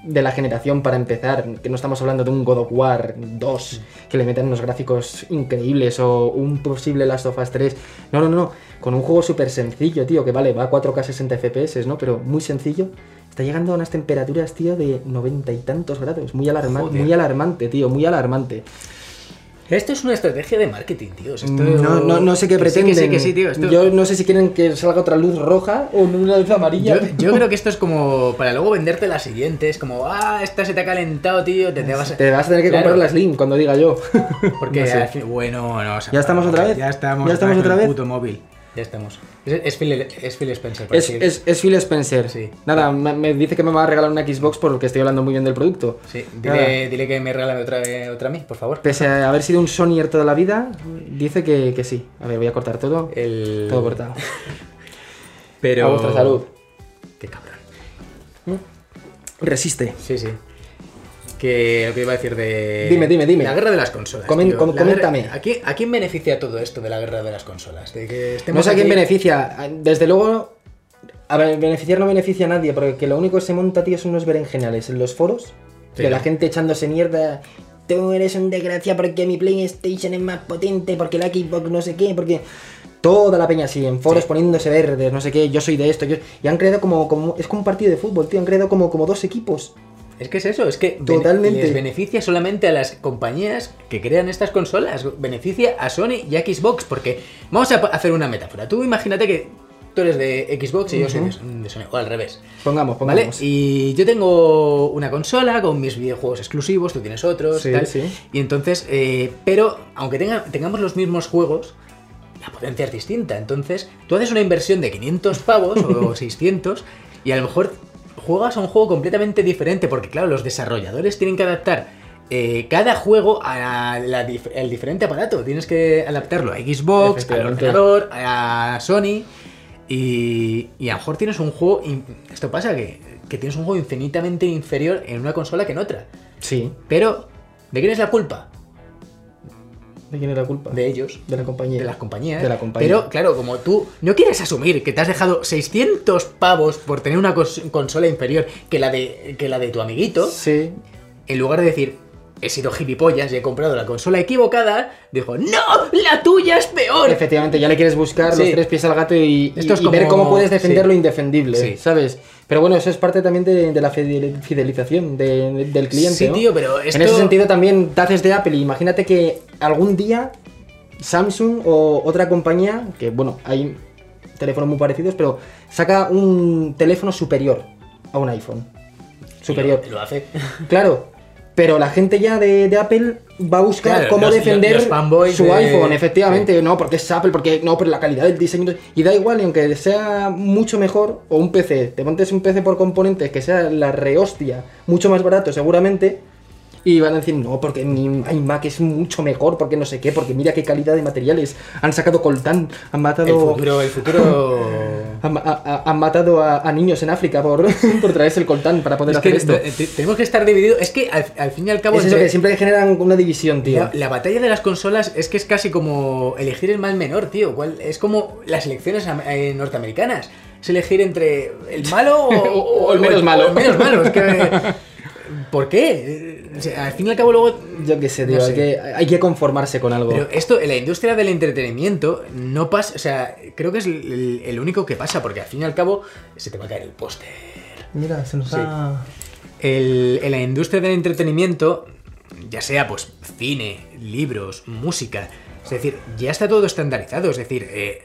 de la generación para empezar, que no estamos hablando de un God of War 2 que le meten unos gráficos increíbles o un posible Last of Us 3. No, no, no, con un juego súper sencillo, tío, que vale, va a 4K 60 FPS, ¿no? Pero muy sencillo. Está llegando a unas temperaturas, tío, de noventa y tantos grados. Muy, alarma Joder. muy alarmante, tío, muy alarmante. Esto es una estrategia de marketing, tío. Esto- No, no, no sé qué que sí, pretenden. que sí, que sí, tío. Esto- Yo no sé si quieren que salga otra luz roja o una luz amarilla. Yo, yo creo que esto es como para luego venderte la siguiente. Es como, ah, esta se te ha calentado, tío. Te, te vas a... Te vas a tener que Claro, comprar la Slim cuando diga yo. Porque, No sé. bueno, no, o sea, ¿Ya estamos otra vez? Ya estamos, ¿Ya estamos otra vez? puto móvil. Ya estamos. Es, es Phil, es Phil Spencer. Es, decir. es, Phil Spencer. Sí. Nada, me, me dice que me va a regalar una Xbox porque estoy hablando muy bien del producto. Sí, dile, dile que me regale otra, otra a mí, por favor. Pese a haber sido un Sonyer toda la vida, dice que, que sí. A ver, voy a cortar todo. El... Todo cortado. Pero... A vuestra salud. Qué cabrón. Resiste. Sí, sí. Que lo que iba a decir de. Dime, dime, dime. La guerra de las consolas. Comen- tío. com- La guerra- coméntame. ¿a, quién, ¿A quién beneficia todo esto de la guerra de las consolas? De que No sé a quién aquí- beneficia. Desde luego, a beneficiar no beneficia a nadie, porque lo único que se monta, tío, son unos berenjenales en los foros, Sí, de la gente echándose mierda. Tú eres un desgracia porque mi PlayStation es más potente, porque la Xbox no sé qué, porque... Toda la peña así, en foros Sí. poniéndose verdes, no sé qué, yo soy de esto, yo... Y han creado como, como... Es como un partido de fútbol, tío, han creado como, como dos equipos. Es que es eso, es que Totalmente. les beneficia solamente a las compañías que crean estas consolas. Beneficia a Sony y a Xbox. Porque vamos a hacer una metáfora. Tú imagínate que tú eres de Xbox y yo soy de, de Sony. O al revés. Pongamos, ¿Vale? pongamos. Y yo tengo una consola con mis videojuegos exclusivos, tú tienes otros, Sí, tal. sí. Y entonces, eh, pero aunque tenga- tengamos los mismos juegos, la potencia es distinta. Entonces, tú haces una inversión de 500 pavos o 600 y a lo mejor juegas a un juego completamente diferente, porque claro, los desarrolladores tienen que adaptar eh, cada juego dif- al diferente aparato. Tienes que adaptarlo a Xbox, al ordenador, a Sony. Y, y a lo mejor tienes un juego. Esto pasa que, que tienes un juego infinitamente inferior en una consola que en otra. Sí. Pero, ¿de quién es la culpa? ¿De quién es la culpa? De ellos. De la compañía. De las compañías. De la compañía. Pero, claro, como tú no quieres asumir que te has dejado 600 pavos por tener una cons- consola inferior que la de, que la de tu amiguito, Sí. en lugar de decir, he sido gilipollas y he comprado la consola equivocada, dijo, ¡No! ¡La tuya es peor! Efectivamente, ya le quieres buscar Sí. los tres pies al gato y, Esto y- es y ver cómo puedes defender sí. lo indefendible, Sí. ¿sabes? Pero bueno, eso es parte también de, de la fidel- fidelización de- del cliente. Sí, ¿no? tío, pero esto... En ese sentido también te haces de Apple. y Imagínate que algún día Samsung o otra compañía, que bueno, hay teléfonos muy parecidos, pero saca un teléfono superior a un iPhone. Superior. Lo, lo hace. Claro, pero la gente ya de, de Apple va a buscar Claro, cómo los- defender los su de- iPhone, efectivamente. No, porque es Apple, porque no, pero la calidad del diseño. Y da igual, y aunque sea mucho mejor, o un PC, te montes un PC por componentes que sea la rehostia, mucho más barato seguramente. Y van a decir, no, porque mi iMac es mucho mejor, porque no sé qué, porque mira qué calidad de materiales. Han sacado coltán, han matado. El futuro, el futuro... Han, ha- ha- han matado a, a niños en África por, por traerse el coltán para poder Es hacer esto. te- tenemos que estar divididos. Es que al, al fin y al cabo... Es eso entre- que siempre generan una división, tío. La, la batalla de las consolas es que es casi como elegir el mal menor, tío. ¿Cuál- Es como las elecciones eh, norteamericanas. Es elegir entre el malo o, O- o el menos malo. el menos malo. Es que, ¿Por qué? O sea, al fin y al cabo luego... Yo qué sé, tío, No hay, sé. que, hay que conformarse con algo. Pero esto en la industria del entretenimiento no pasa... O sea, creo que es el, el único que pasa, porque al fin y al cabo se te va a caer el póster. Mira, se nos Sí. ha... El- en la industria del entretenimiento, ya sea pues cine, libros, música, es decir, ya está todo estandarizado, es decir, eh,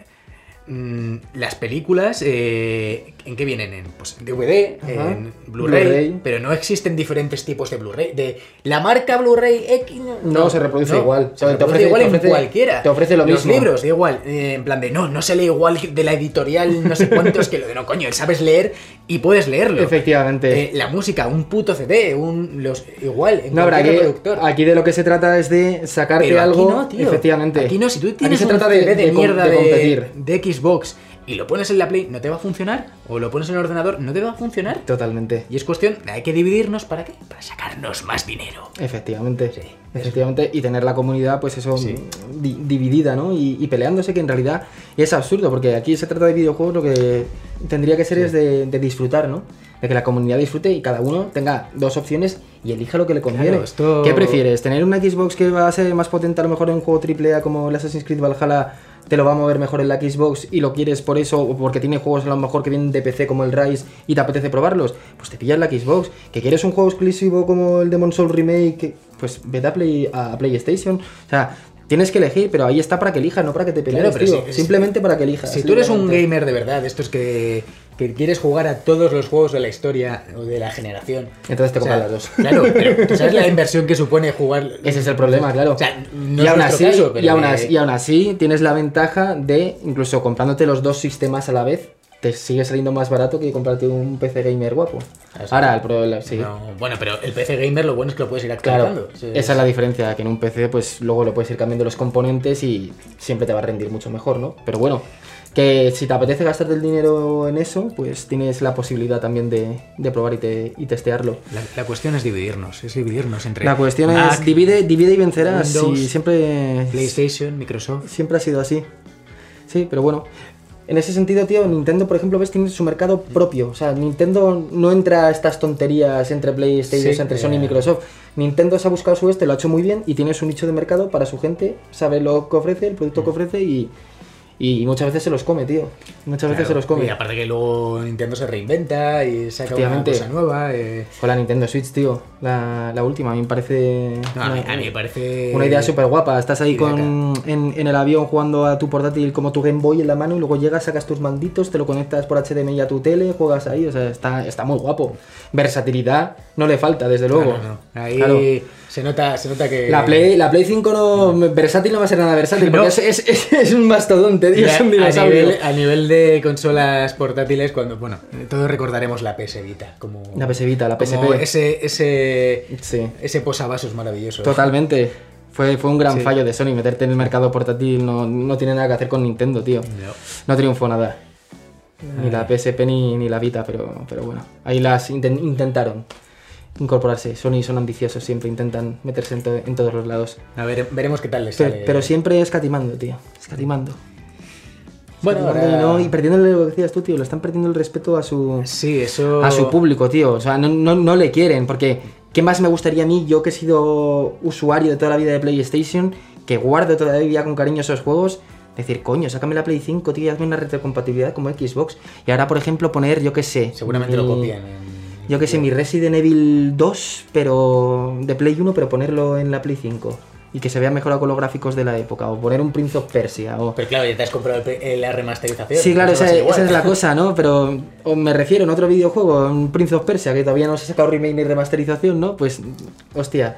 las películas, eh, ¿en qué vienen? En pues, en DVD, Ajá. en Blu-ray, pero no existen diferentes tipos de Blu-ray. De la marca Blu-ray X No, se reproduce igual. Se te ofrece- igual te en cualquiera. te ofrece lo Los mismo. libros, da igual. eh, en plan de, no, no se lee igual de la editorial, no sé cuántos, que lo de no, coño, sabes leer y puedes leerlo. Efectivamente. Eh, la música, un puto CD, un los igual en no, habrá cualquier aquí, reproductor. aquí de lo que se trata es de sacarte Pero aquí algo. no, tío. Efectivamente. Aquí no, si tú tienes se un trata CD de, de com- mierda de de, de Xbox y lo pones en la Play, ¿no te va a funcionar? O lo pones en el ordenador, ¿no te va a funcionar? Totalmente. Y es cuestión, hay que dividirnos ¿para qué? Para sacarnos más dinero. Efectivamente. Sí, Efectivamente. Y tener la comunidad, pues eso, Sí. di- dividida, ¿no? Y, y peleándose, que en realidad es absurdo, porque aquí se trata de videojuegos, lo que tendría que ser es de, de disfrutar, ¿no? De que la comunidad disfrute y cada uno tenga dos opciones y elija lo que le conviene. Claro, esto- ¿Qué prefieres? ¿Tener una Xbox que va a ser más potente a lo mejor en un juego AAA como el Assassin's Creed Valhalla? Te lo va a mover mejor en la Xbox y lo quieres por eso o porque tiene juegos a lo mejor que vienen de PC como el Rise y te apetece probarlos, pues te pillas la Xbox. ¿Que quieres un juego exclusivo como el Demon Soul Remake? Pues vete a, Play, a PlayStation. O sea, Tienes que elegir, pero ahí está para que elijas, no para que te pelees, Claro, tío. si- Simplemente para que elijas. Si tú eres un gamer de verdad, de estos que, que quieres jugar a todos los juegos de la historia o de la generación. Entonces te o sea, compras las dos. Claro, pero tú sabes la inversión que supone jugar. Ese es el problema, claro. O sea, no y, aún así, caso, pero y, aún así, y aún así tienes la ventaja de, incluso comprándote los dos sistemas a la vez, te sigue saliendo más barato que comprarte un PC gamer guapo. Ah. Ahora, el problema, sí. No, bueno, pero el PC gamer lo bueno es que lo puedes ir Claro, actualizando. Sí, esa es la diferencia, que en un PC pues luego lo puedes ir cambiando los componentes y siempre te va a rendir mucho mejor, ¿no? Pero bueno, que si te apetece gastarte el dinero en eso, pues tienes la posibilidad también de, de probar y, te- y testearlo. La, la cuestión es dividirnos, es dividirnos entre La cuestión Mac, es divide, divide y vencerás Windows, y siempre, PlayStation, Microsoft. siempre ha sido así. Sí, pero bueno. En ese sentido, tío, Nintendo, por ejemplo, ves, tiene su mercado propio. O sea, Nintendo no entra a estas tonterías entre PlayStation, Sí, entre Sony eh. y Microsoft. Nintendo se ha buscado su este, lo ha hecho muy bien y tiene su nicho de mercado para su gente, sabe lo que ofrece, el producto que ofrece y, y muchas veces se los come, tío. Muchas veces Claro, se los come. Y aparte que luego Nintendo se reinventa y saca una cosa nueva. eh. Con la Nintendo Switch, tío, la, la última, a mí me parece No, una, a mí me parece. una idea súper guapa. Estás ahí con, en, en el avión jugando a tu portátil como tu Game Boy en la mano y luego llegas, sacas tus manditos, te lo conectas por HDMI a tu tele, juegas ahí, o sea, está, está muy guapo. Versatilidad no le falta, desde luego. No, no. Ahí Claro. se, nota, se nota que. La Play, la Play 5 no, versátil no va a ser nada versátil, porque es, es- es un mastodonte, tío, Ya, es un a, nivel, a nivel de consolas portátiles, cuando, bueno, todos recordaremos la PS Vita como, La PS Vita, la como PSP. ese, ese, Sí. ese posavasos maravilloso. Totalmente. Fue, fue un gran Sí. fallo de Sony meterte en el mercado portátil, no, no tiene nada que hacer con Nintendo, tío. No. No triunfó nada. Ni la PSP ni, ni la Vita, pero, pero bueno. Ahí las inten- intentaron incorporarse. Sony son ambiciosos, siempre intentan meterse en, to- en todos los lados. A ver, veremos qué tal les Pero, sale. pero siempre escatimando, tío. Escatimando. Bueno, ahora- y, no- y perdiéndole lo que decías tú, tío. Le están perdiendo el respeto a su, Sí, eso. a su público, tío. O sea, no, no, no le quieren, porque ¿qué más me gustaría a mí, yo que he sido usuario de toda la vida de PlayStation, que guardo todavía con cariño esos juegos? Decir, coño, sácame la Play 5, tío, y hazme una retrocompatibilidad como Xbox. Y ahora, por ejemplo, poner, yo qué sé. Seguramente lo copian. en- Yo que sé, mi Resident Evil 2, pero de Play 1, pero ponerlo en la Play 5. Y que se vea mejorado con los gráficos de la época. O poner un Prince of Persia. O... Pero claro, ya te has comprado el la remasterización. Sí, claro, esa, es la cosa, ¿no? Pero o me refiero en otro videojuego, en Prince of Persia, que todavía no se ha sacado remake ni remasterización, ¿no? Pues, hostia.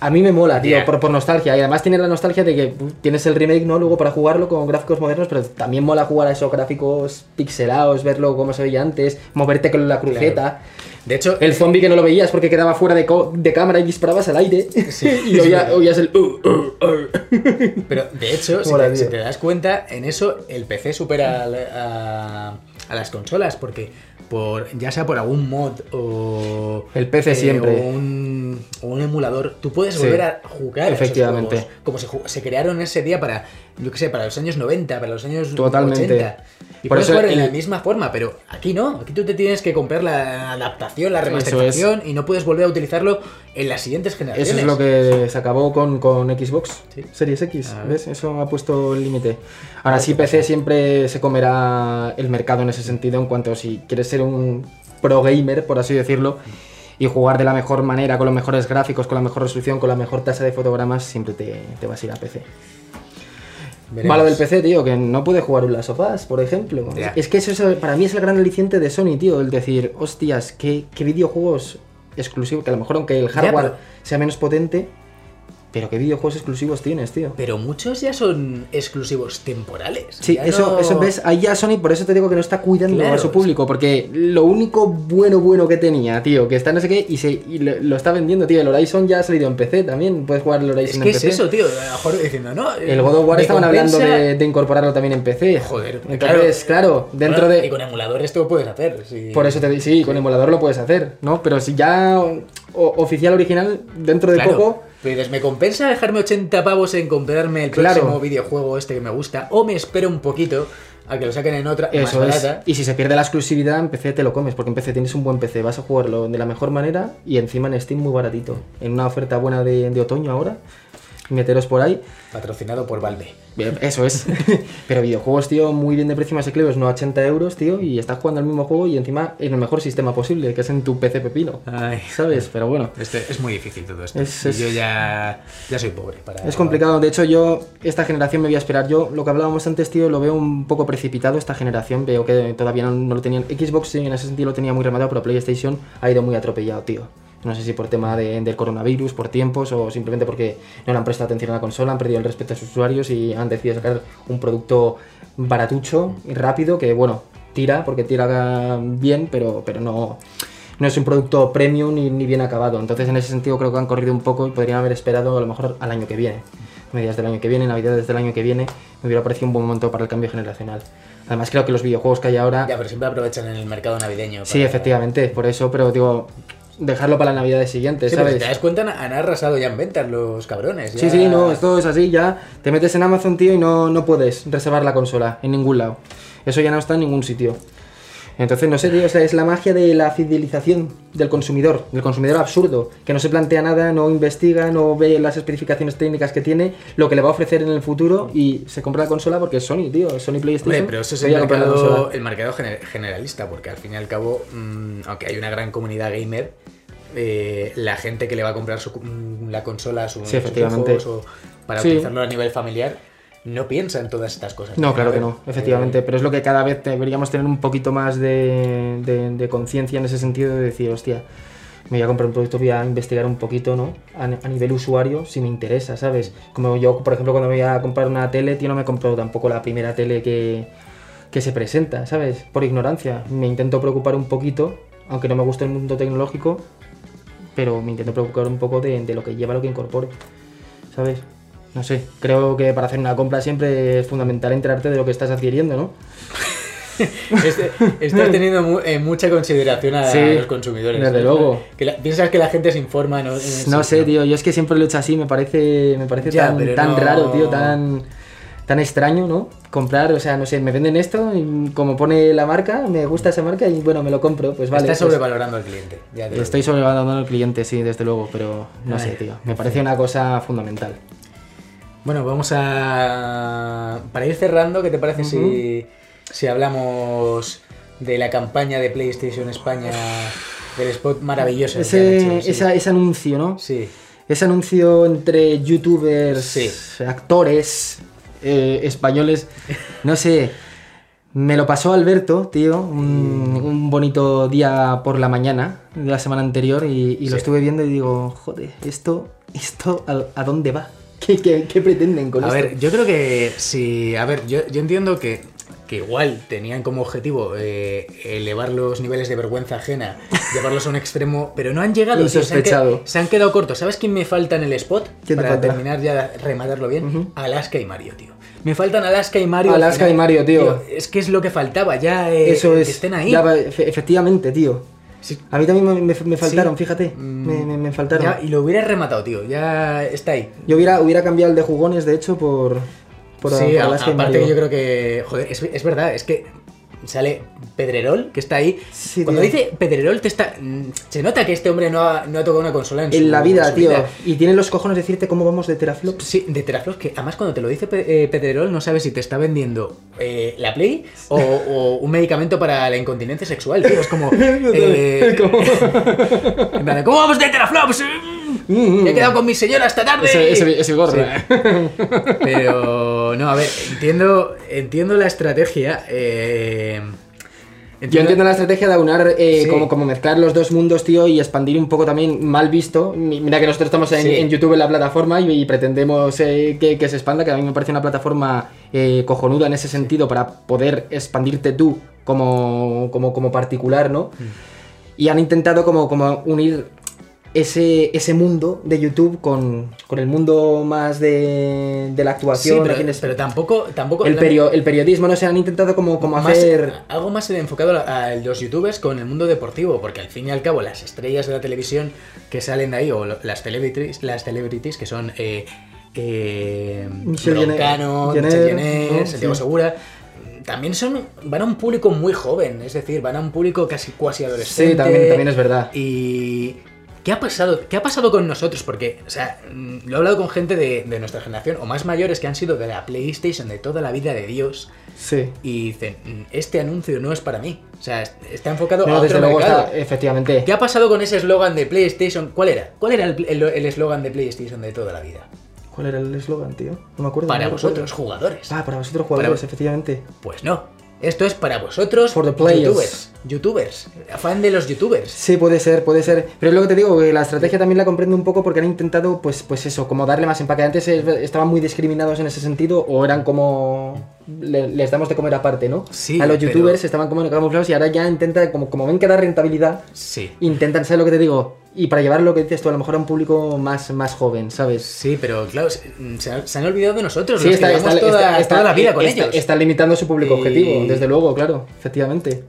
A mí me mola, tío, por, por nostalgia. Y además tiene la nostalgia de que tienes el remake, ¿no? Luego para jugarlo con gráficos modernos, pero también mola jugar a esos gráficos pixelados, verlo como se veía antes, moverte con la cruceta. De hecho, El zombie que no lo veías porque quedaba fuera de, de cámara y disparabas al aire. y oía- oías el. uh, uh, uh. Pero de hecho, si te, tío. si te das cuenta, en eso el PC supera a, a las consolas, porque por ya sea por algún mod o El PC siempre. o un, o un emulador, tú puedes Sí. volver a jugar a esos Efectivamente. juegos, como se, se crearon ese día para, yo qué sé, para los años 90, para los años Totalmente. 80. Y Por puedes eso jugar en el- la misma forma, pero aquí no. Aquí tú te tienes que comprar la adaptación, la es. remasterización y no puedes volver a utilizarlo en las siguientes generaciones. Eso es lo que se acabó con, con Xbox Sí. Series X. ¿ves? Eso ha puesto el límite. Ahora sí, PC siempre se comerá el mercado en ese sentido en cuanto si quieres ser un pro gamer, por así decirlo, y jugar de la mejor manera, con los mejores gráficos, con la mejor resolución, con la mejor tasa de fotogramas, siempre te, te vas a ir a PC. Veremos. Malo del PC, tío, que no puede jugar un Last of Us, por ejemplo. Es que eso es- para mí es el gran aliciente de Sony, tío, el decir, hostias, qué, qué videojuegos exclusivos, que a lo mejor aunque el hardware pero- sea menos potente, pero qué videojuegos exclusivos tienes, tío. Pero muchos ya son exclusivos temporales. Sí, Ya eso, no- eso ves, ahí ya Sony, por eso te digo que no está cuidando Claro, a su público, porque lo único bueno, bueno que tenía, tío, que está no sé qué, y, se, y lo, lo está vendiendo, tío. El Horizon ya ha salido en PC también, puedes jugar el Horizon Es en que es PC. eso, tío. A lo mejor diciendo, no. El God of War estaban hablando de, de incorporarlo también en PC. Joder, Entonces, claro, dentro Bueno, de... Y con emuladores tú lo puedes hacer. sí. Por eso te digo, sí, con emulador lo puedes hacer, ¿no? Pero si ya o- oficial original, dentro de Claro, poco, dices, ¿me compensa dejarme 80 pavos en comprarme el Claro. próximo videojuego este que me gusta? O me espero un poquito a que lo saquen en otra eso más es. barata. Y si se pierde la exclusividad, en PC te lo comes, porque en PC tienes un buen PC, vas a jugarlo de la mejor manera y encima en Steam muy baratito. En una oferta buena de, de otoño ahora, meteros por ahí. Patrocinado por Valve. Eso es. Pero videojuegos, tío, muy bien de precio más asequibles, no 80 euros, tío, y estás jugando al mismo juego y encima en el mejor sistema posible, que es en tu PC pepino. Ay, ¿Sabes? Pero bueno. Este, es muy difícil todo esto. Es- Y es- yo ya, ya soy pobre. Para... Es complicado, de hecho yo, esta generación me voy a esperar, yo lo que hablábamos antes, tío, lo veo un poco precipitado esta generación, veo que todavía no, no lo tenían, Xbox sí, en ese sentido lo tenía muy rematado, pero PlayStation ha ido muy atropellado, tío. No sé si por tema de- del coronavirus, por tiempos o simplemente porque no le han prestado atención a la consola, han perdido el respeto a sus usuarios y han decidido sacar un producto baratucho y rápido que, bueno, tira, porque tira bien, pero, pero no, no es un producto premium ni, ni bien acabado. Entonces, en ese sentido, creo que han corrido un poco y podrían haber esperado a lo mejor al año que viene. Medidas del año que viene, navidades del año que viene, me hubiera parecido un buen momento para el cambio generacional. Además, creo que los videojuegos que hay ahora. Ya, pero siempre aprovechan en el mercado navideño. sí, efectivamente, por eso, pero digo, dejarlo para las navidades siguientes, Sí, pero si ¿sabes? te das cuenta, han arrasado ya en ventas los cabrones. Sí, ya- sí, no, esto es así, ya te metes en Amazon, tío, y no, no puedes reservar la consola en ningún lado. Eso ya no está en ningún sitio. Entonces, no sé, tío, o sea, es la magia de la fidelización del consumidor, del consumidor absurdo, que no se plantea nada, no investiga, no ve las especificaciones técnicas que tiene, lo que le va a ofrecer en el futuro y se compra la consola porque es Sony, tío, Sony PlayStation. Hombre, pero eso es el mercado, el mercado gener- generalista, porque al fin y al cabo, mm, aunque hay una gran comunidad gamer, eh, la gente que le va a comprar su- mm, la consola a su, Sí, sus efectivamente. o para Sí. utilizarlo a nivel familiar, no piensa en todas estas cosas. No, claro que no, efectivamente, eh, pero es lo que cada vez deberíamos tener un poquito más de, de- de conciencia en ese sentido de decir, hostia, me voy a comprar un producto, voy a investigar un poquito, ¿no? A, a nivel usuario, si me interesa, ¿sabes? Como yo, por ejemplo, cuando voy a comprar una tele, tío, no me compro tampoco la primera tele que, que se presenta, ¿sabes? Por ignorancia. Me intento preocupar un poquito, aunque no me guste el mundo tecnológico, pero me intento preocupar un poco de, de lo que lleva, lo que incorpore, ¿sabes? No sé, creo que para hacer una compra siempre es fundamental enterarte de lo que estás adquiriendo, ¿no? Este- estás teniendo mu- eh, mucha consideración a, Sí, los consumidores. desde ¿no? luego. Que la- piensas que la gente se informa, ¿no? No sé, tío, yo es que siempre lo he hecho así, me parece, me parece Ya, tan, tan raro, tío, tan, tan extraño, ¿no? Comprar, o sea, no sé, me venden esto y como pone la marca, me gusta esa marca y bueno, me lo compro, pues vale. Estás pues, sobrevalorando al cliente. ya te Estoy sobrevalorando al cliente, sí, desde luego, pero no Ay, sé, tío, me parece una cosa fundamental. Bueno, vamos a. Para ir cerrando, ¿qué te parece si, si hablamos de la campaña de PlayStation España, del spot maravilloso? Ese, hecho, sí. esa- ese anuncio, ¿no? Sí. Ese anuncio entre youtubers, Sí. actores eh, españoles, no sé, me lo pasó Alberto, tío, un, un bonito día por la mañana de la semana anterior y, y lo estuve viendo y digo, joder, esto, esto, ¿a, a dónde va? ¿Qué, qué, qué pretenden con A esto? ver, yo creo que sí. A ver, yo, yo entiendo que, que igual tenían como objetivo eh, elevar los niveles de vergüenza ajena, llevarlos a un extremo, pero no han llegado. se, han Insospechado. que- se han quedado cortos. ¿Sabes quién me falta en el spot? ¿Quién te Para terminar ya, rematarlo bien. Alaska y Mario, tío. Me faltan Alaska y Mario. al Alaska final. y Mario, tío. Es que es lo que faltaba, ya eh, Eso que es. estén ahí. ya efectivamente, tío. Sí. A mí también me, me- me faltaron, Sí. fíjate. Mm, Me, me- faltaron. Ya, y lo hubiera rematado, tío. Ya está ahí. Yo hubiera, hubiera cambiado el de jugones, de hecho, por. por sí, a- y aparte que yo creo que. Joder, es, es verdad, es que sale Pedrerol, que está ahí. Sí, Cuando tío. dice Pedrerol, te está. mm, Se nota que este hombre no ha, no ha tocado una consola en, su- En la vida, su tío. Y tiene los cojones de decirte cómo vamos de teraflops. Sí, de teraflops, que además cuando te lo dice eh, Pedrerol no sabes si te está vendiendo eh, la Play o, o un medicamento para la incontinencia sexual, tío. Es como... eh, en de, ¿Cómo vamos de teraflops? Mm, Me he quedado con mi señora esta tarde. Ese, ese, ese gorro. Sí. Pero no, a ver, entiendo, entiendo la estrategia. eh, Yo entiendo la estrategia de aunar, eh, Sí. como, como mezclar los dos mundos, tío, y expandir un poco también mal visto. Mi- Mira que nosotros estamos en, Sí. en YouTube en la plataforma y, y pretendemos eh, que, que se expanda, que a mí me parece una plataforma eh, cojonuda en ese sentido para poder expandirte tú como, como, como particular, ¿no? Mm. Y han intentado como, como unir ese, ese mundo de YouTube con, con el mundo más de, de la Sí, actuación. pero, aquí en es- pero tampoco, tampoco el, perio- el periodismo, no sé, han intentado como, como más- hacer... algo más enfocado a, los youtubers con el mundo deportivo, porque al fin y al cabo las estrellas de la televisión que salen de ahí, o las celebrities, las celebrities que son eh, eh, Broncano. Santiago Sí. Segura, también son van a un público muy joven, es decir, van a un público casi cuasi adolescente. Sí, también, también es verdad. Y ¿qué ha pasado? ¿Qué ha pasado con nosotros? Porque, o sea, mm, lo he hablado con gente de, de nuestra generación o más mayores que han sido de la PlayStation de toda la vida de Dios Sí. y dicen, "Mm, este anuncio no es para mí. O sea, es- está enfocado No, a desde otro luego mercado. está, efectivamente. ¿Qué ha pasado con ese eslogan de PlayStation? ¿Cuál era? ¿Cuál era el eslogan de PlayStation de toda la vida? ¿Cuál era el eslogan, tío? No me acuerdo. Para no me acuerdo. vosotros, jugadores. Ah, para vosotros jugadores, Para- efectivamente. Pues no. Esto es para vosotros, For the players. youtubers. Youtubers. Fan de los youtubers. Sí, puede ser, puede ser. Pero es lo que te digo, que la estrategia también la comprendo un poco porque han intentado, pues, pues eso, como darle más empaque. Antes estaban muy discriminados en ese sentido o eran como... le- les damos de comer aparte, ¿no? Sí, A los pero- youtubers estaban como camuflados y ahora ya intentan, como, como ven que da rentabilidad, Sí. intentan, ¿sabes lo que te digo? Y para llevar lo que dices tú, a lo mejor a un público más, más joven, ¿sabes? Sí, pero claro, se, se han, olvidado de nosotros. Sí, los está, que está, toda, está- está- toda la vida con ellos. está limitando su público Y- objetivo, desde luego, claro, efectivamente.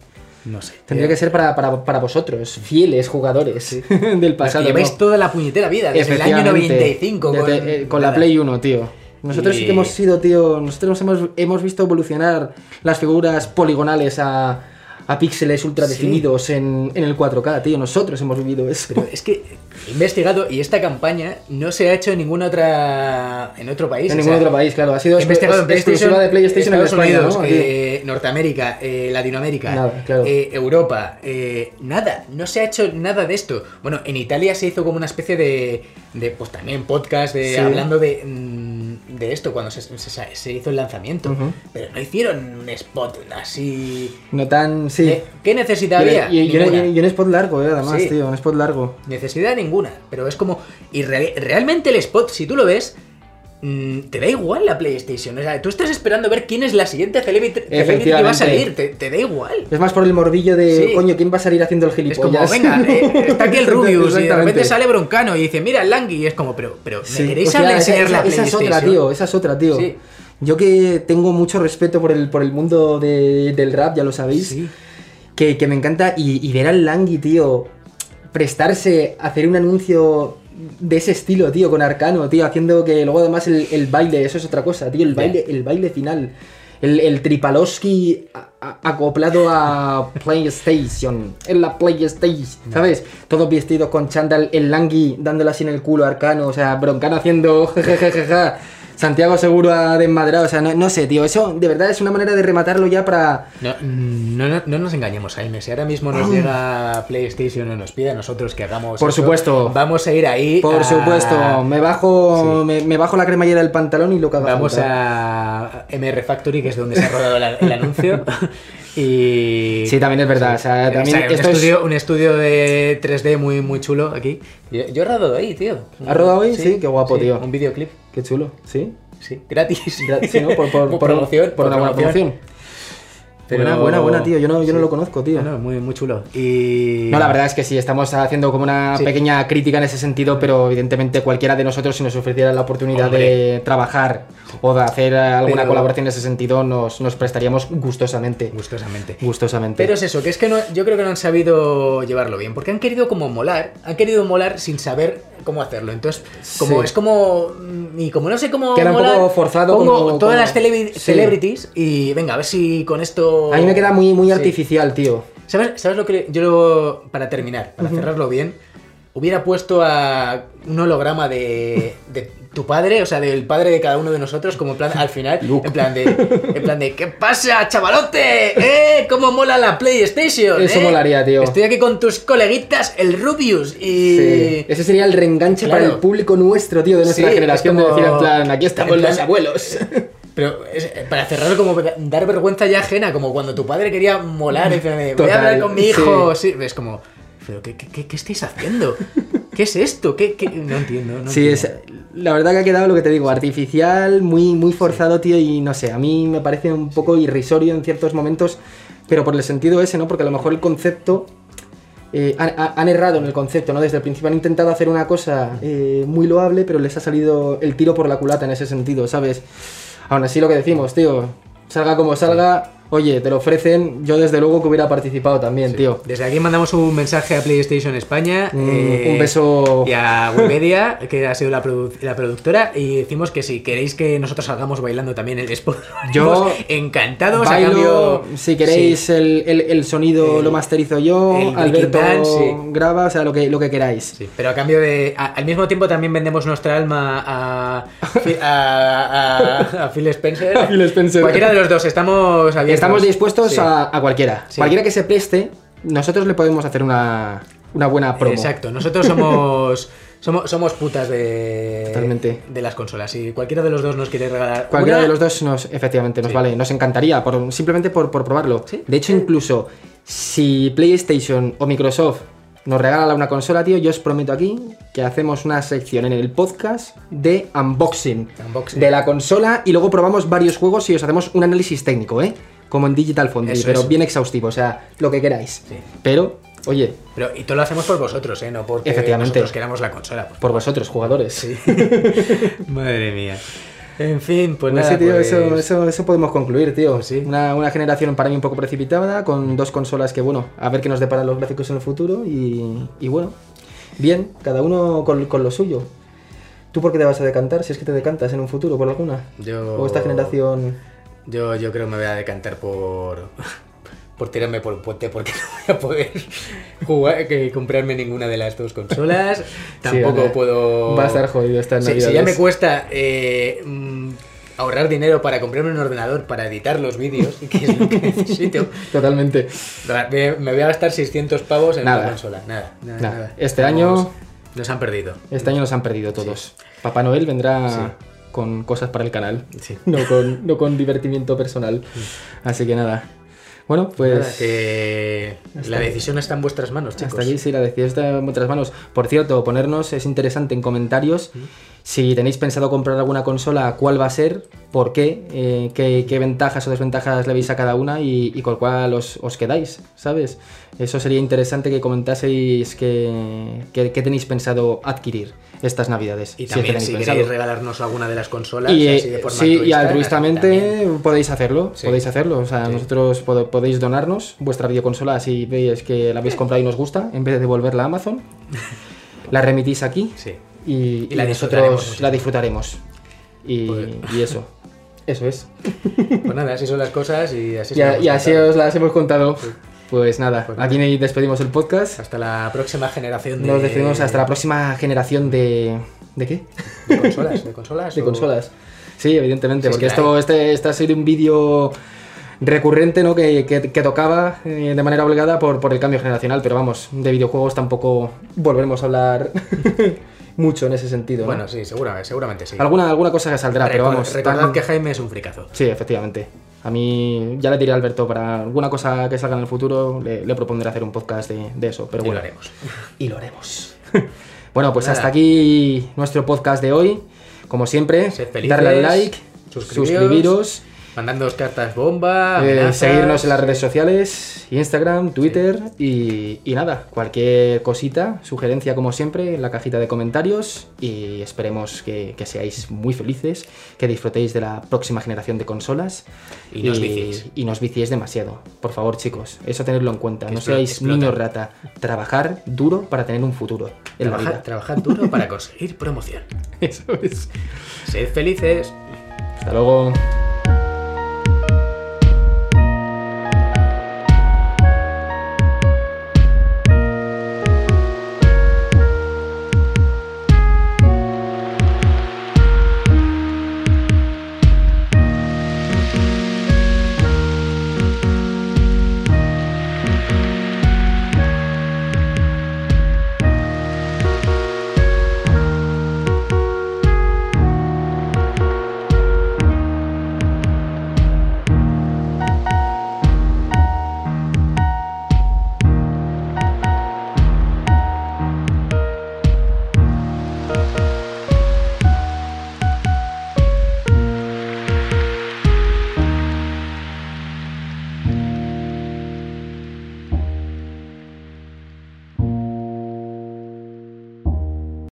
No sé. Tendría que ser para, para, para vosotros, fieles jugadores del que pasado. lleváis ¿no? toda la puñetera vida, desde el año Efectivamente. 95. con, Desde, eh, con la. Play 1, tío. Nosotros sí que hemos sido, tío, nosotros hemos, hemos visto evolucionar las figuras poligonales a, a píxeles ultra definidos en, en el 4K, tío. Nosotros hemos vivido eso. Pero es que he investigado y esta campaña no se ha hecho en ninguna otra. en otro país. en ningún sea, otro país, claro. Ha sido investigado en PlayStation, de PlayStation en Estados España, Unidos, ¿no? Eh, Norteamérica, eh, Latinoamérica, Nada, claro. eh, Europa, eh, nada, no se ha hecho nada de esto. Bueno, en Italia se hizo como una especie de, de pues también podcast de, Sí. hablando de, mm, de esto cuando se, se- se hizo el lanzamiento, pero no hicieron un spot así. No tan. Sí. Eh, ¿Qué necesidad y, había? y- un spot largo, eh, además, Sí. tío. Un spot largo. Necesidad ninguna, pero es como... Y re- realmente el spot, si tú lo ves, te da igual la PlayStation. O sea, tú estás esperando ver quién es la siguiente celebrity, celebrity que va a salir. Te, te da igual. Es más por el morbillo de, Sí. coño, ¿quién va a salir haciendo el Es como, gilipollas? venga, eh, está aquí el Rubius y de repente sale Broncano y dice, mira el Langui y es como, pero, pero ¿me Sí, queréis hablar- esa- enseñar la esa, esa es PlayStation? otra, tío, esa es otra, tío. Sí. Yo que tengo mucho respeto por el, por el mundo de- del rap, ya lo sabéis, que me encanta, y, y ver al Langui, tío, prestarse a hacer un anuncio de ese estilo, tío, con Arcano, tío, haciendo que luego además el, el baile, eso es otra cosa, tío, el baile, el baile final. El, el Tripalowski a- a- acoplado a PlayStation. En la PlayStation, ¿sabes? Todos vestidos con chándal, el Langui dándole así en el culo a Arcano, o sea, Broncano haciendo. Santiago seguro ha desmadrado, o sea, no, no sé, tío, eso de verdad es una manera de rematarlo ya para... No, mm, no, no- no nos engañemos, Jaime. Si ahora mismo nos llega PlayStation o nos pide a nosotros que hagamos. Por eso, supuesto. Vamos a ir ahí. Por a- supuesto, me bajo, Sí. me, me bajo la cremallera del pantalón y lo que Vamos a MR Factory, que es donde se ha rodado la- el anuncio. y. Sí, también es verdad, o sea, también un, esto es- estudio, un estudio de 3D muy, muy chulo aquí. Yo, yo he rodado ahí, tío. ¿Has rodado ahí? Sí, qué guapo, tío. Un videoclip, Qué chulo, ¿sí? sí, gratis. Gra- sí, ¿no? Por, por, por- promoción. por una buena promoción. Pero- Buena, buena, buena, tío. Yo no, yo no lo conozco, tío. No, no, muy, muy chulo. Y. No, la verdad es que sí, estamos haciendo como una Sí. pequeña crítica en ese sentido, pero evidentemente cualquiera de nosotros, si nos ofreciera la oportunidad de trabajar o de hacer alguna Pero- colaboración en ese sentido, nos, nos prestaríamos gustosamente. Gustosamente. Gustosamente. Pero es eso, que es que no, yo creo que no han sabido llevarlo bien, porque han querido como molar, han querido molar sin saber cómo hacerlo. Entonces, como Sí. es como. mm, Y como no sé cómo. Queda un poco forzado pongo como- todas como- las Sí. celebrities y venga, a ver si con esto. A mí me queda muy, muy Sí. artificial, tío. ¿Sabes, ¿Sabes lo que yo, lo- para terminar, para cerrarlo bien, hubiera puesto a un holograma de, de tu padre, o sea, del padre de cada uno de nosotros, como en plan, al final, Luke. en plan de, en plan de, ¿qué pasa, chavalote? ¿Eh? ¿Cómo mola la PlayStation? Eso eh? molaría, tío. Estoy aquí con tus coleguitas, el Rubius, y... Sí. Ese sería el reenganche Claro. para el público nuestro, tío, de nuestra Sí, generación. es De como- decir, en plan, aquí estamos en plan- los abuelos. Pero es- para cerrarlo, como dar vergüenza ya ajena, como cuando tu padre quería molar, y decía, voy a hablar con mi hijo. Sí, es como, ¿pero qué, qué, qué- estáis haciendo? ¿Qué es esto? ¿Qué, qué? No entiendo. No Sí, entiendo. es, la verdad que ha quedado lo que te digo, artificial, muy, muy forzado, tío, y no sé, a mí me parece un poco irrisorio en ciertos momentos, pero por el sentido ese, ¿no? Porque a lo mejor el concepto, eh, han, ha- han errado en el concepto, ¿no? Desde el principio han intentado hacer una cosa eh, muy loable, pero les ha salido el tiro por la culata en ese sentido, ¿sabes? Aún así lo que decimos, tío, salga como salga, oye, te lo ofrecen, yo desde luego que hubiera participado también, tío. Desde aquí mandamos un mensaje a PlayStation España. Un- eh, un beso. Y a Wikimedia, que ha sido la, produ- la productora. Y decimos que si queréis que nosotros salgamos bailando también el spot, Yo encantados a cambio. si queréis Sí, el, el- el sonido El- lo masterizo yo, Alberto Dance, sí. graba, o sea, lo que, lo que queráis. pero a cambio de. a- al mismo tiempo también vendemos nuestra alma a, a, Phil Spencer. A Phil Spencer. Cualquiera de los dos, estamos abiertos. Estamos dispuestos Sí. a, a cualquiera. Sí. Cualquiera que se preste, nosotros le podemos hacer una, una buena promo. Exacto, nosotros somos. Somos, somos putas de, Totalmente. de las consolas. Si cualquiera de los dos nos quiere regalar. Cualquiera una, de los dos nos, efectivamente, nos Sí. vale, nos encantaría, por, simplemente por, por probarlo. De hecho, incluso si PlayStation o Microsoft nos regala una consola, tío, yo os prometo aquí que hacemos una sección en el podcast de unboxing, Unboxing. de la consola y luego probamos varios juegos y os hacemos un análisis técnico, ¿eh? Como en Digital Foundry, pero bien exhaustivo, o sea, lo que queráis. Sí. Pero, oye, Pero, y todo lo hacemos por vosotros, ¿eh? No porque Efectivamente. nosotros queramos la consola. por vosotros, jugadores. Sí. Madre mía. En fin, pues, Pues nada, sí, tío, pues- eso, eso, eso podemos concluir, tío. Sí. Una, una generación para mí un poco precipitada, con dos consolas que, bueno, a ver qué nos deparan los gráficos en el futuro y, y bueno, bien, cada uno con, con lo suyo. ¿Tú por qué te vas a decantar? Si es que te decantas en un futuro por alguna. Yo- O esta generación... Yo, yo creo que me voy a decantar por. Por tirarme por un puente porque no voy a poder jugar, que comprarme ninguna de las dos consolas. Tampoco vale. puedo. Va a estar jodido esta Navidad. si ya me cuesta eh, mm, ahorrar dinero para comprarme un ordenador para editar los vídeos, que es lo que necesito, Totalmente. me, voy a gastar 600 pavos en Nada. una consola. Nada, nada, Nada. nada. Este Vamos, año- Nos han perdido. Este año nos han perdido todos. Papá Noel vendrá Sí. Con cosas para el canal. Sí. No con, no con divertimiento personal. Así que nada. Bueno, pues... Nada, que la aquí. decisión está en vuestras manos, chicos. Hasta aquí sí, la decisión está en vuestras manos. Por cierto, ponernos es interesante en comentarios. Si tenéis pensado comprar alguna consola, cuál va a ser, por qué, eh, qué, qué ventajas o desventajas le veis a cada una y, y con cuál os, os quedáis, ¿sabes? Eso sería interesante que comentaseis qué qué tenéis pensado adquirir estas navidades. Y también si queréis regalarnos alguna de las consolas, Y, así de forma sí, y altruista, altruistamente también. podéis hacerlo, Sí. podéis hacerlo. O sea, Sí. nosotros pod- podéis donarnos vuestra videoconsola si veis que la habéis comprado y nos gusta, en vez de devolverla a Amazon. La remitís aquí Sí. y, Y la nosotros la disfrutaremos. Y, Pues- y eso, eso es. Pues nada, así son las cosas y así Y, y así os las hemos contado. Sí. Pues nada, Pues aquí despedimos el podcast. Hasta la próxima generación de, Nos despedimos hasta la próxima generación de... ¿De qué? de consolas. De consolas. De o- consolas. Sí, evidentemente, Sí, porque que esto este, este ha sido un vídeo recurrente, ¿no? Que, que- que tocaba eh, de manera obligada por, por el cambio generacional, pero vamos, de videojuegos tampoco volveremos a hablar mucho en ese sentido. ¿no? Bueno, sí, seguramente, seguramente sí. alguna, alguna cosa que saldrá, pero vamos. recordad tan- que Jaime es un fricazo. Sí, efectivamente. A mí ya le diré a Alberto para alguna cosa que salga en el futuro, le, le propondré hacer un podcast de, de eso, pero Y bueno. lo haremos. Y lo haremos. bueno, pues Nada. hasta aquí nuestro podcast de hoy. Como siempre, darle al like, suscribiros, suscribiros, Mandándoos cartas bomba. eh, seguirnos en las redes sociales, Instagram, Twitter y, y nada, cualquier cosita, sugerencia como siempre en la cajita de comentarios y esperemos que, que seáis muy felices, que disfrutéis de la próxima generación de consolas Y no os viciéis. y no os viciéis demasiado. Por favor, chicos, eso tenedlo en cuenta. No Explo- seáis explota. niños rata. Trabajar duro para tener un futuro en la Trabajad, vida. trabajad duro para conseguir promoción. Eso es. Sed felices. Hasta luego.